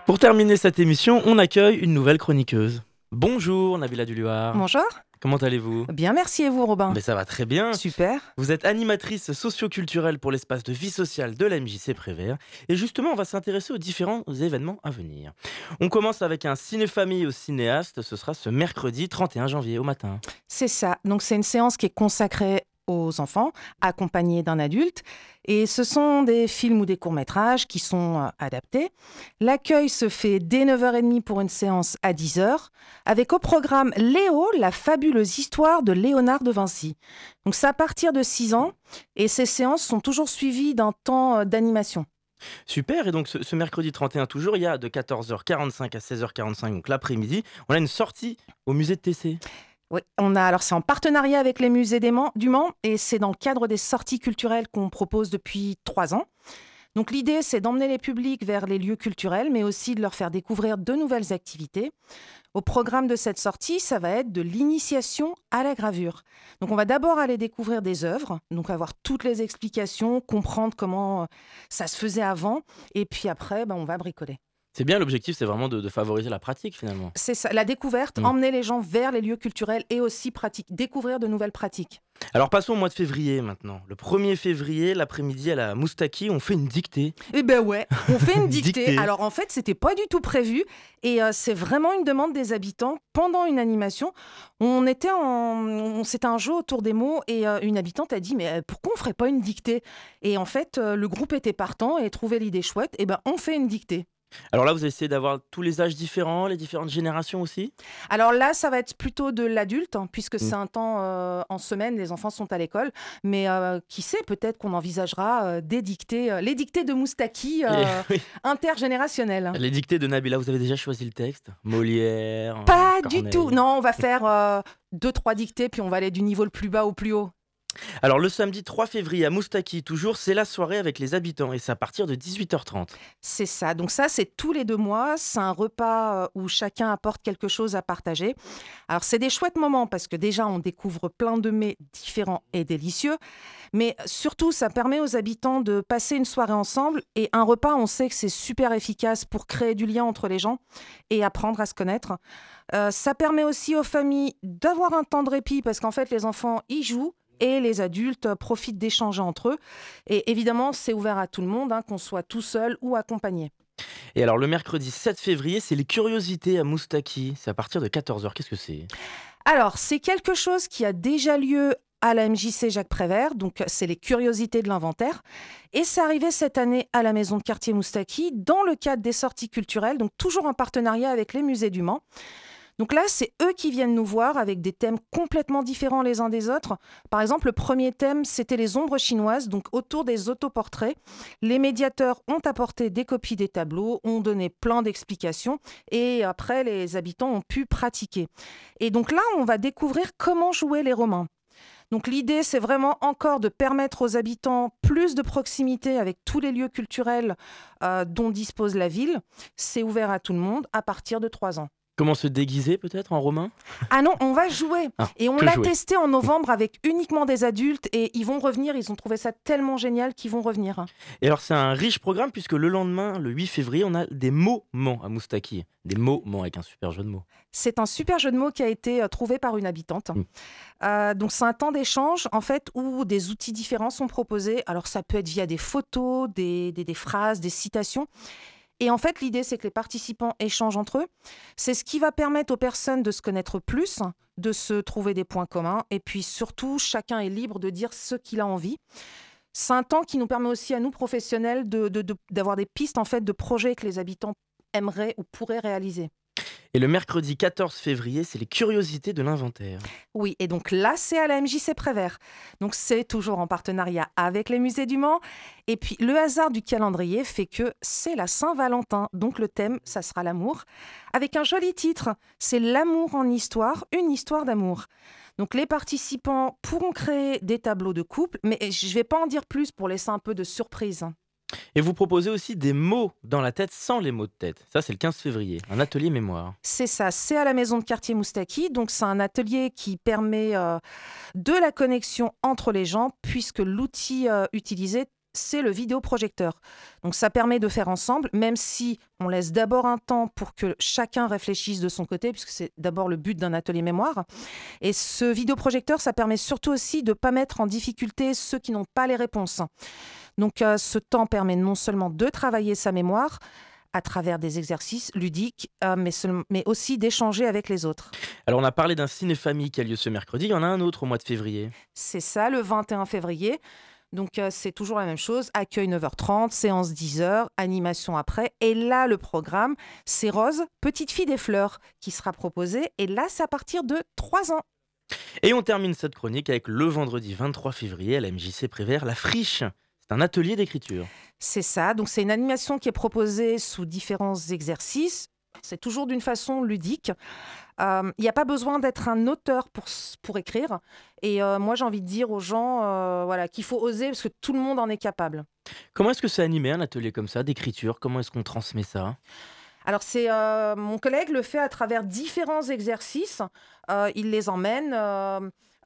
Pour terminer cette émission, on accueille une nouvelle chroniqueuse. Bonjour Nabila Duluar. Bonjour. Comment allez-vous? Bien, merci et vous, Robin? Mais Ça va très bien. Super. Vous êtes animatrice socioculturelle pour l'espace de vie sociale de la MJC Prévert. Et justement, on va s'intéresser aux différents événements à venir. On commence avec un ciné-famille au cinéaste. Ce sera ce mercredi 31 janvier au matin. C'est ça. Donc, c'est une séance qui est consacrée aux enfants, accompagnés d'un adulte. Et ce sont des films ou des courts-métrages qui sont euh, adaptés. L'accueil se fait dès 9h30 pour une séance à 10h, avec au programme Léo, la fabuleuse histoire de Léonard de Vinci. Donc c'est à partir de 6 ans, et ces séances sont toujours suivies d'un temps euh, d'animation. Super, et donc ce, ce, mercredi 31 toujours, il y a de 14h45 à 16h45, donc l'après-midi, on a une sortie au musée de TC. Oui, on a alors c'est en partenariat avec les musées du Mans et c'est dans le cadre des sorties culturelles qu'on propose depuis trois ans. Donc l'idée, c'est d'emmener les publics vers les lieux culturels, mais aussi de leur faire découvrir de nouvelles activités. Au programme de cette sortie, ça va être de l'initiation à la gravure. Donc on va d'abord aller découvrir des œuvres, donc avoir toutes les explications, comprendre comment ça se faisait avant, et puis après, ben, on va bricoler. C'est bien, l'objectif, c'est vraiment de, favoriser la pratique finalement. C'est ça, la découverte, mm. emmener les gens vers les lieux culturels et aussi pratique, découvrir de nouvelles pratiques. Alors passons au mois de février maintenant. Le 1er février, l'après-midi à la Moustaki, on fait une dictée. Eh ben ouais, on fait une dictée. Alors en fait, c'était pas du tout prévu et euh, c'est vraiment une demande des habitants pendant une animation. On était en c'était un jeu autour des mots et euh, une habitante a dit mais euh, pourquoi on ferait pas une dictée? Et en fait, le groupe était partant et trouvait l'idée chouette. Et eh ben on fait une dictée. Alors là, vous essayez d'avoir tous les âges différents, les différentes générations aussi? Alors là, ça va être plutôt de l'adulte, hein, puisque c'est mm. un temps euh, en semaine, les enfants sont à l'école. Mais euh, qui sait, peut-être qu'on envisagera euh, des dictées, les dictées de Moustaki intergénérationnelles. Les dictées de Nabila, vous avez déjà choisi le texte? Molière Pas du tout. Non, on va faire deux, trois dictées, puis on va aller du niveau le plus bas au plus haut. Alors le samedi 3 février à Moustaki, toujours, c'est la soirée avec les habitants et c'est à partir de 18h30. C'est ça. Donc ça, c'est tous les deux mois. C'est un repas euh, où chacun apporte quelque chose à partager. Alors c'est des chouettes moments parce que déjà, on découvre plein de mets différents et délicieux. Mais surtout, ça permet aux habitants de passer une soirée ensemble. Et un repas, on sait que c'est super efficace pour créer du lien entre les gens et apprendre à se connaître. Euh, ça permet aussi aux familles d'avoir un temps de répit parce qu'en fait, les enfants y jouent et les adultes profitent d'échanger entre eux. Et évidemment, c'est ouvert à tout le monde, hein, qu'on soit tout seul ou accompagné. Et alors le mercredi 7 février, c'est les curiosités à Moustaki. C'est à partir de 14h. Qu'est-ce que c'est? Alors, c'est quelque chose qui a déjà lieu à la MJC Jacques Prévert, donc c'est les curiosités de l'inventaire. Et c'est arrivé cette année à la maison de quartier Moustaki dans le cadre des sorties culturelles, donc toujours en partenariat avec les musées du Mans. Donc là, c'est eux qui viennent nous voir avec des thèmes complètement différents les uns des autres. Par exemple, le premier thème, c'était les ombres chinoises, donc autour des autoportraits. Les médiateurs ont apporté des copies des tableaux, ont donné plein d'explications et après, les habitants ont pu pratiquer. Et donc là, on va découvrir comment jouer les Romains. Donc l'idée, c'est vraiment encore de permettre aux habitants plus de proximité avec tous les lieux culturels euh, dont dispose la ville. C'est ouvert à tout le monde à partir de 3 ans. Comment se déguiser peut-être en romain? Ah non, on va jouer. Ah, et on l'a testé en novembre avec uniquement des adultes et ils vont revenir. Ils ont trouvé ça tellement génial qu'ils vont revenir. Et alors c'est un riche programme puisque le lendemain, le 8 février, on a des moments à Moustaki. Des moments avec un super jeu de mots. C'est un super jeu de mots qui a été euh, trouvé par une habitante. Mm. Euh, donc c'est un temps d'échange en fait où des outils différents sont proposés. Alors ça peut être via des photos, des, des phrases, des citations. Et en fait, l'idée, c'est que les participants échangent entre eux. C'est ce qui va permettre aux personnes de se connaître plus, de se trouver des points communs. Et puis surtout, chacun est libre de dire ce qu'il a envie. C'est un temps qui nous permet aussi à nous, professionnels, d'avoir des pistes en fait, de projets que les habitants aimeraient ou pourraient réaliser. Et le mercredi 14 février, c'est les curiosités de l'inventaire. Oui, et donc là, c'est à la MJC Prévert. Donc c'est toujours en partenariat avec les musées du Mans. Et puis le hasard du calendrier fait que c'est la Saint-Valentin. Donc le thème, ça sera l'amour. Avec un joli titre, c'est L'amour en histoire, une histoire d'amour. Donc les participants pourront créer des tableaux de couple, mais je ne vais pas en dire plus pour laisser un peu de surprise. Et vous proposez aussi des mots dans la tête sans les mots de tête. Ça, c'est le 15 février, un atelier mémoire. C'est ça, c'est à la maison de quartier Moustaki. Donc, c'est un atelier qui permet euh, de la connexion entre les gens, puisque l'outil euh, utilisé c'est le vidéoprojecteur. Donc ça permet de faire ensemble, même si on laisse d'abord un temps pour que chacun réfléchisse de son côté, puisque c'est d'abord le but d'un atelier mémoire. Et ce vidéoprojecteur, ça permet surtout aussi de ne pas mettre en difficulté ceux qui n'ont pas les réponses. Donc euh, ce temps permet non seulement de travailler sa mémoire, à travers des exercices ludiques, euh, mais, mais, aussi d'échanger avec les autres. Alors on a parlé d'un ciné-famille qui a lieu ce mercredi, il y en a un autre au mois de février. C'est ça, le 21 février. Donc euh, c'est toujours la même chose, accueil 9h30, séance 10h, animation après. Et là, le programme, c'est Rose, petite fille des fleurs, qui sera proposée. Et là, c'est à partir de 3 ans. Et on termine cette chronique avec le vendredi 23 février à la MJC Prévert, la friche un atelier d'écriture. C'est ça, donc c'est une animation qui est proposée sous différents exercices. C'est toujours d'une façon ludique. Euh, il n'y a pas besoin d'être un auteur pour, pour écrire. Et euh, moi, j'ai envie de dire aux gens euh, voilà, qu'il faut oser parce que tout le monde en est capable. Comment est-ce que c'est animé un atelier comme ça, d'écriture? Comment est-ce qu'on transmet ça? Alors c'est mon collègue le fait à travers différents exercices. il les emmène.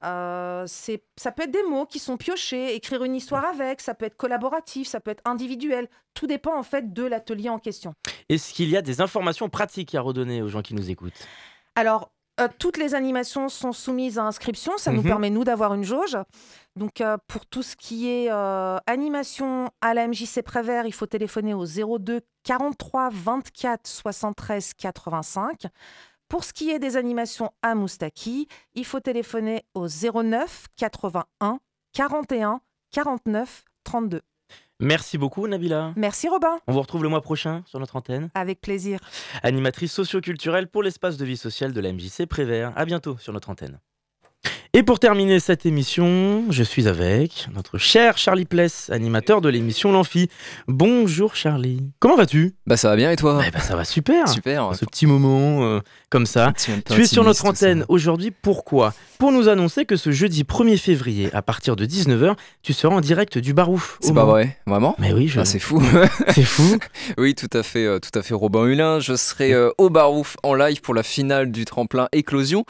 Euh, ça peut être des mots qui sont piochés, écrire une histoire avec, ça peut être collaboratif, ça peut être individuel. Tout dépend en fait de l'atelier en question. Est-ce qu'il y a des informations pratiques à redonner aux gens qui nous écoutent? Alors, euh, toutes les animations sont soumises à inscription. Ça nous mhm. permet, nous, d'avoir une jauge. Donc, euh, pour tout ce qui est animation à la MJC Prévert, il faut téléphoner au 02 43 24 73 85. Pour ce qui est des animations à Moustaki, il faut téléphoner au 09 81 41 49 32. Merci beaucoup Nabila. Merci Robin. On vous retrouve le mois prochain sur notre antenne. Avec plaisir. Animatrice socio-culturelle pour l'espace de vie sociale de la MJC Prévert. À bientôt sur notre antenne. Et pour terminer cette émission, je suis avec notre cher Charlie Pless, animateur de l'émission L'Amphi. Bonjour Charlie. Comment vas-tu? Bah ça va bien et toi? Bah, Ça va super. Super. Ce petit moment euh, comme ça. Tu es sur notre antenne aujourd'hui. Pourquoi? Pour nous annoncer que ce jeudi 1er février, à partir de 19h, tu seras en direct du Barouf. C'est pas vrai, vraiment? Mais oui, je... Ah, c'est fou. c'est fou. oui, tout à fait, euh, tout à fait. Robin Hulin, je serai euh, au Barouf en live pour la finale du tremplin Éclosion.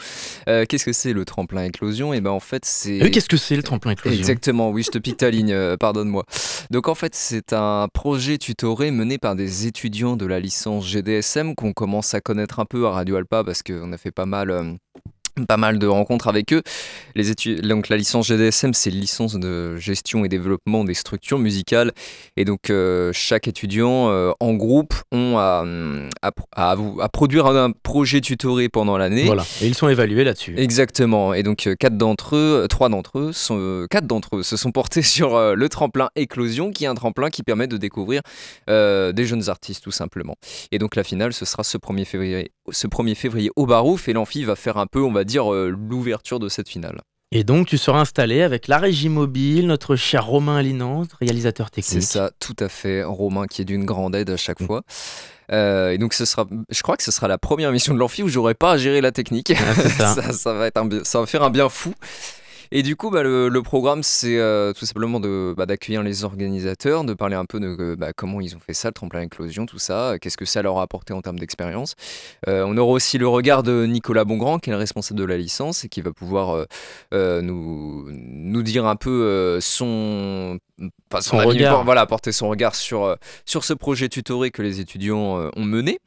Qu'est-ce que c'est le tremplin Éclosion? Et ben en fait c'est. Oui, qu'est-ce que c'est le tremplin éclosion? Exactement, oui, je te pique ta ligne, euh, pardonne-moi. Donc en fait c'est un projet tutoré mené par des étudiants de la licence GDSM qu'on commence à connaître un peu à Radio Parce qu'on a fait pas mal. Pas mal de rencontres avec eux. Les études, donc la licence GDSM, c'est licence de gestion et développement des structures musicales. Et donc euh, chaque étudiant euh, en groupe ont à, à, à, produire un, projet tutoré pendant l'année. Voilà. Et ils sont évalués là-dessus. Exactement. Et donc euh, quatre d'entre eux, trois d'entre eux, sont, quatre d'entre eux se sont portés sur le tremplin Éclosion, qui est un tremplin qui permet de découvrir des jeunes artistes tout simplement. Et donc la finale, ce sera ce 1er février, ce 1er février au Barouf. Et l'amphi va faire un peu, on va dire, euh, l'ouverture de cette finale. Et donc, tu seras installé avec la régie mobile, notre cher Romain Alinant, réalisateur technique. C'est ça, tout à fait. Romain qui est d'une grande aide à chaque mm. fois. Euh, et donc, ce sera, je crois que ce sera la première mission de l'Amphi où j'aurai pas à gérer la technique. Ah, ça. va être ça va faire un bien fou. Et du coup, bah, le, programme, c'est euh, tout simplement de, bah, d'accueillir les organisateurs, de parler un peu de euh, bah, comment ils ont fait ça, le tremplin éclosion, tout ça, qu'est-ce que ça leur a apporté en termes d'expérience. Euh, on aura aussi le regard de Nicolas Bongrand, qui est le responsable de la licence et qui va pouvoir nous, nous dire un peu son son, regard. voilà, apporter son regard sur, sur ce projet tutoré que les étudiants ont mené.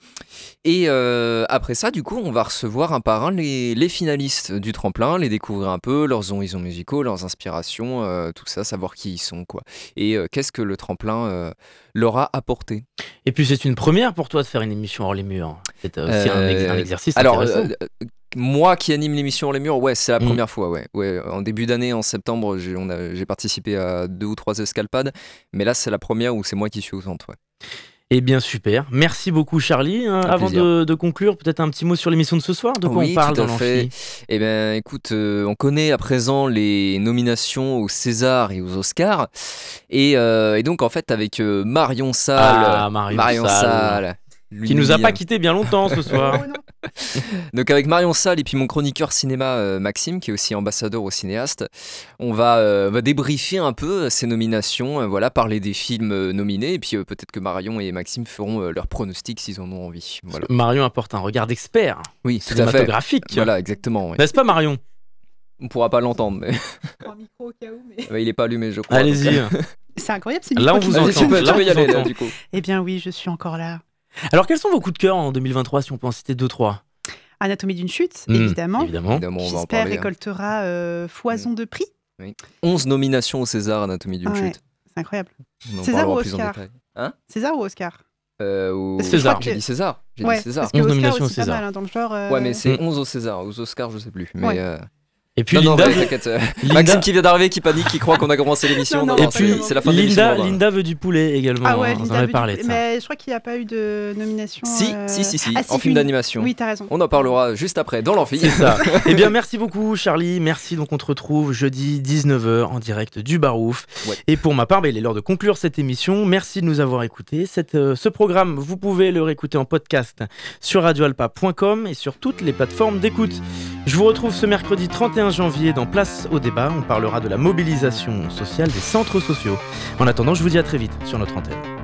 Et après ça, du coup, on va recevoir un par un les, les finalistes du tremplin, les découvrir un peu, leurs horizons musicaux, leurs inspirations, euh, tout ça, savoir qui ils sont, quoi. Et euh, qu'est-ce que le tremplin euh, leur a apporté? Et puis c'est une première pour toi de faire une émission hors les murs. C'est aussi un, exercice alors, moi qui anime l'émission hors les murs, ouais, c'est la mm. première fois, ouais. ouais. En début d'année, en septembre, j'ai participé à deux ou trois escalpades, mais là c'est la première où c'est moi qui suis au centre, ouais. Eh bien super, merci beaucoup Charlie. Hein, avant de, conclure, peut-être un petit mot sur l'émission de ce soir, de quoi on parle dans fait. Eh bien écoute, euh, on connaît à présent les nominations aux César et aux Oscars. Et, euh, donc en fait avec euh, Marion Salle, ah, Marion, Salle qui nous a pas quitté bien longtemps ce soir. Donc avec Marion Salle et puis mon chroniqueur cinéma euh, Maxime, qui est aussi ambassadeur au cinéaste, on va, euh, va débriefer un peu ces nominations, euh, voilà, parler des films nominés, et puis peut-être que Marion et Maxime feront leurs pronostics s'ils en ont envie. Voilà. Marion apporte un regard d'expert, oui, cinématographique. Voilà, exactement. N'est-ce pas Marion? On pourra pas l'entendre, mais. Micro au cas où, mais. il est pas allumé, je crois. Allez-y. C'est incroyable, c'est Là, on vous entend. Là, on y aller, là, du coup. Eh bien, oui, je suis encore là. Alors, quels sont vos coups de cœur en 2023, si on peut en citer deux, trois? Anatomie d'une chute, hmm, évidemment. Évidemment. J'espère hein. récoltera euh, foison de prix. 11 nominations au César, Anatomie d'une chute. C'est incroyable. César ou Oscar hein? César ou Oscar? Euh, César. J'ai dit César. J'ai dit César. Parce que 11 nominations au César. Mal, hein, dans le genre, Ouais, mais c'est 11 au César. Aux Oscars, je sais plus. Mais euh, et puis Linda, euh, Maxime qui vient d'arriver, qui panique, qui croit qu'on a commencé l'émission. et puis c'est la fin Linda, de Linda veut du poulet également. Ah ouais, on en avait parlé. Mais je crois qu'il n'y a pas eu de nomination. Si, euh, si, si, si, ah, en film d'animation. Oui, t'as raison. On en parlera juste après dans l'amphi. C'est ça. eh bien, merci beaucoup, Charlie. Merci. Donc, on te retrouve jeudi 19h en direct du Barouf. Et pour ma part, bah, il est l'heure de conclure cette émission. Merci de nous avoir écoutés. Cette, euh, ce programme, vous pouvez le réécouter en podcast sur radioalpa.com et sur toutes les plateformes d'écoute. Je vous retrouve ce mercredi 31 janvier dans Place au débat, on parlera de la mobilisation sociale des centres sociaux. En attendant, je vous dis à très vite sur notre antenne.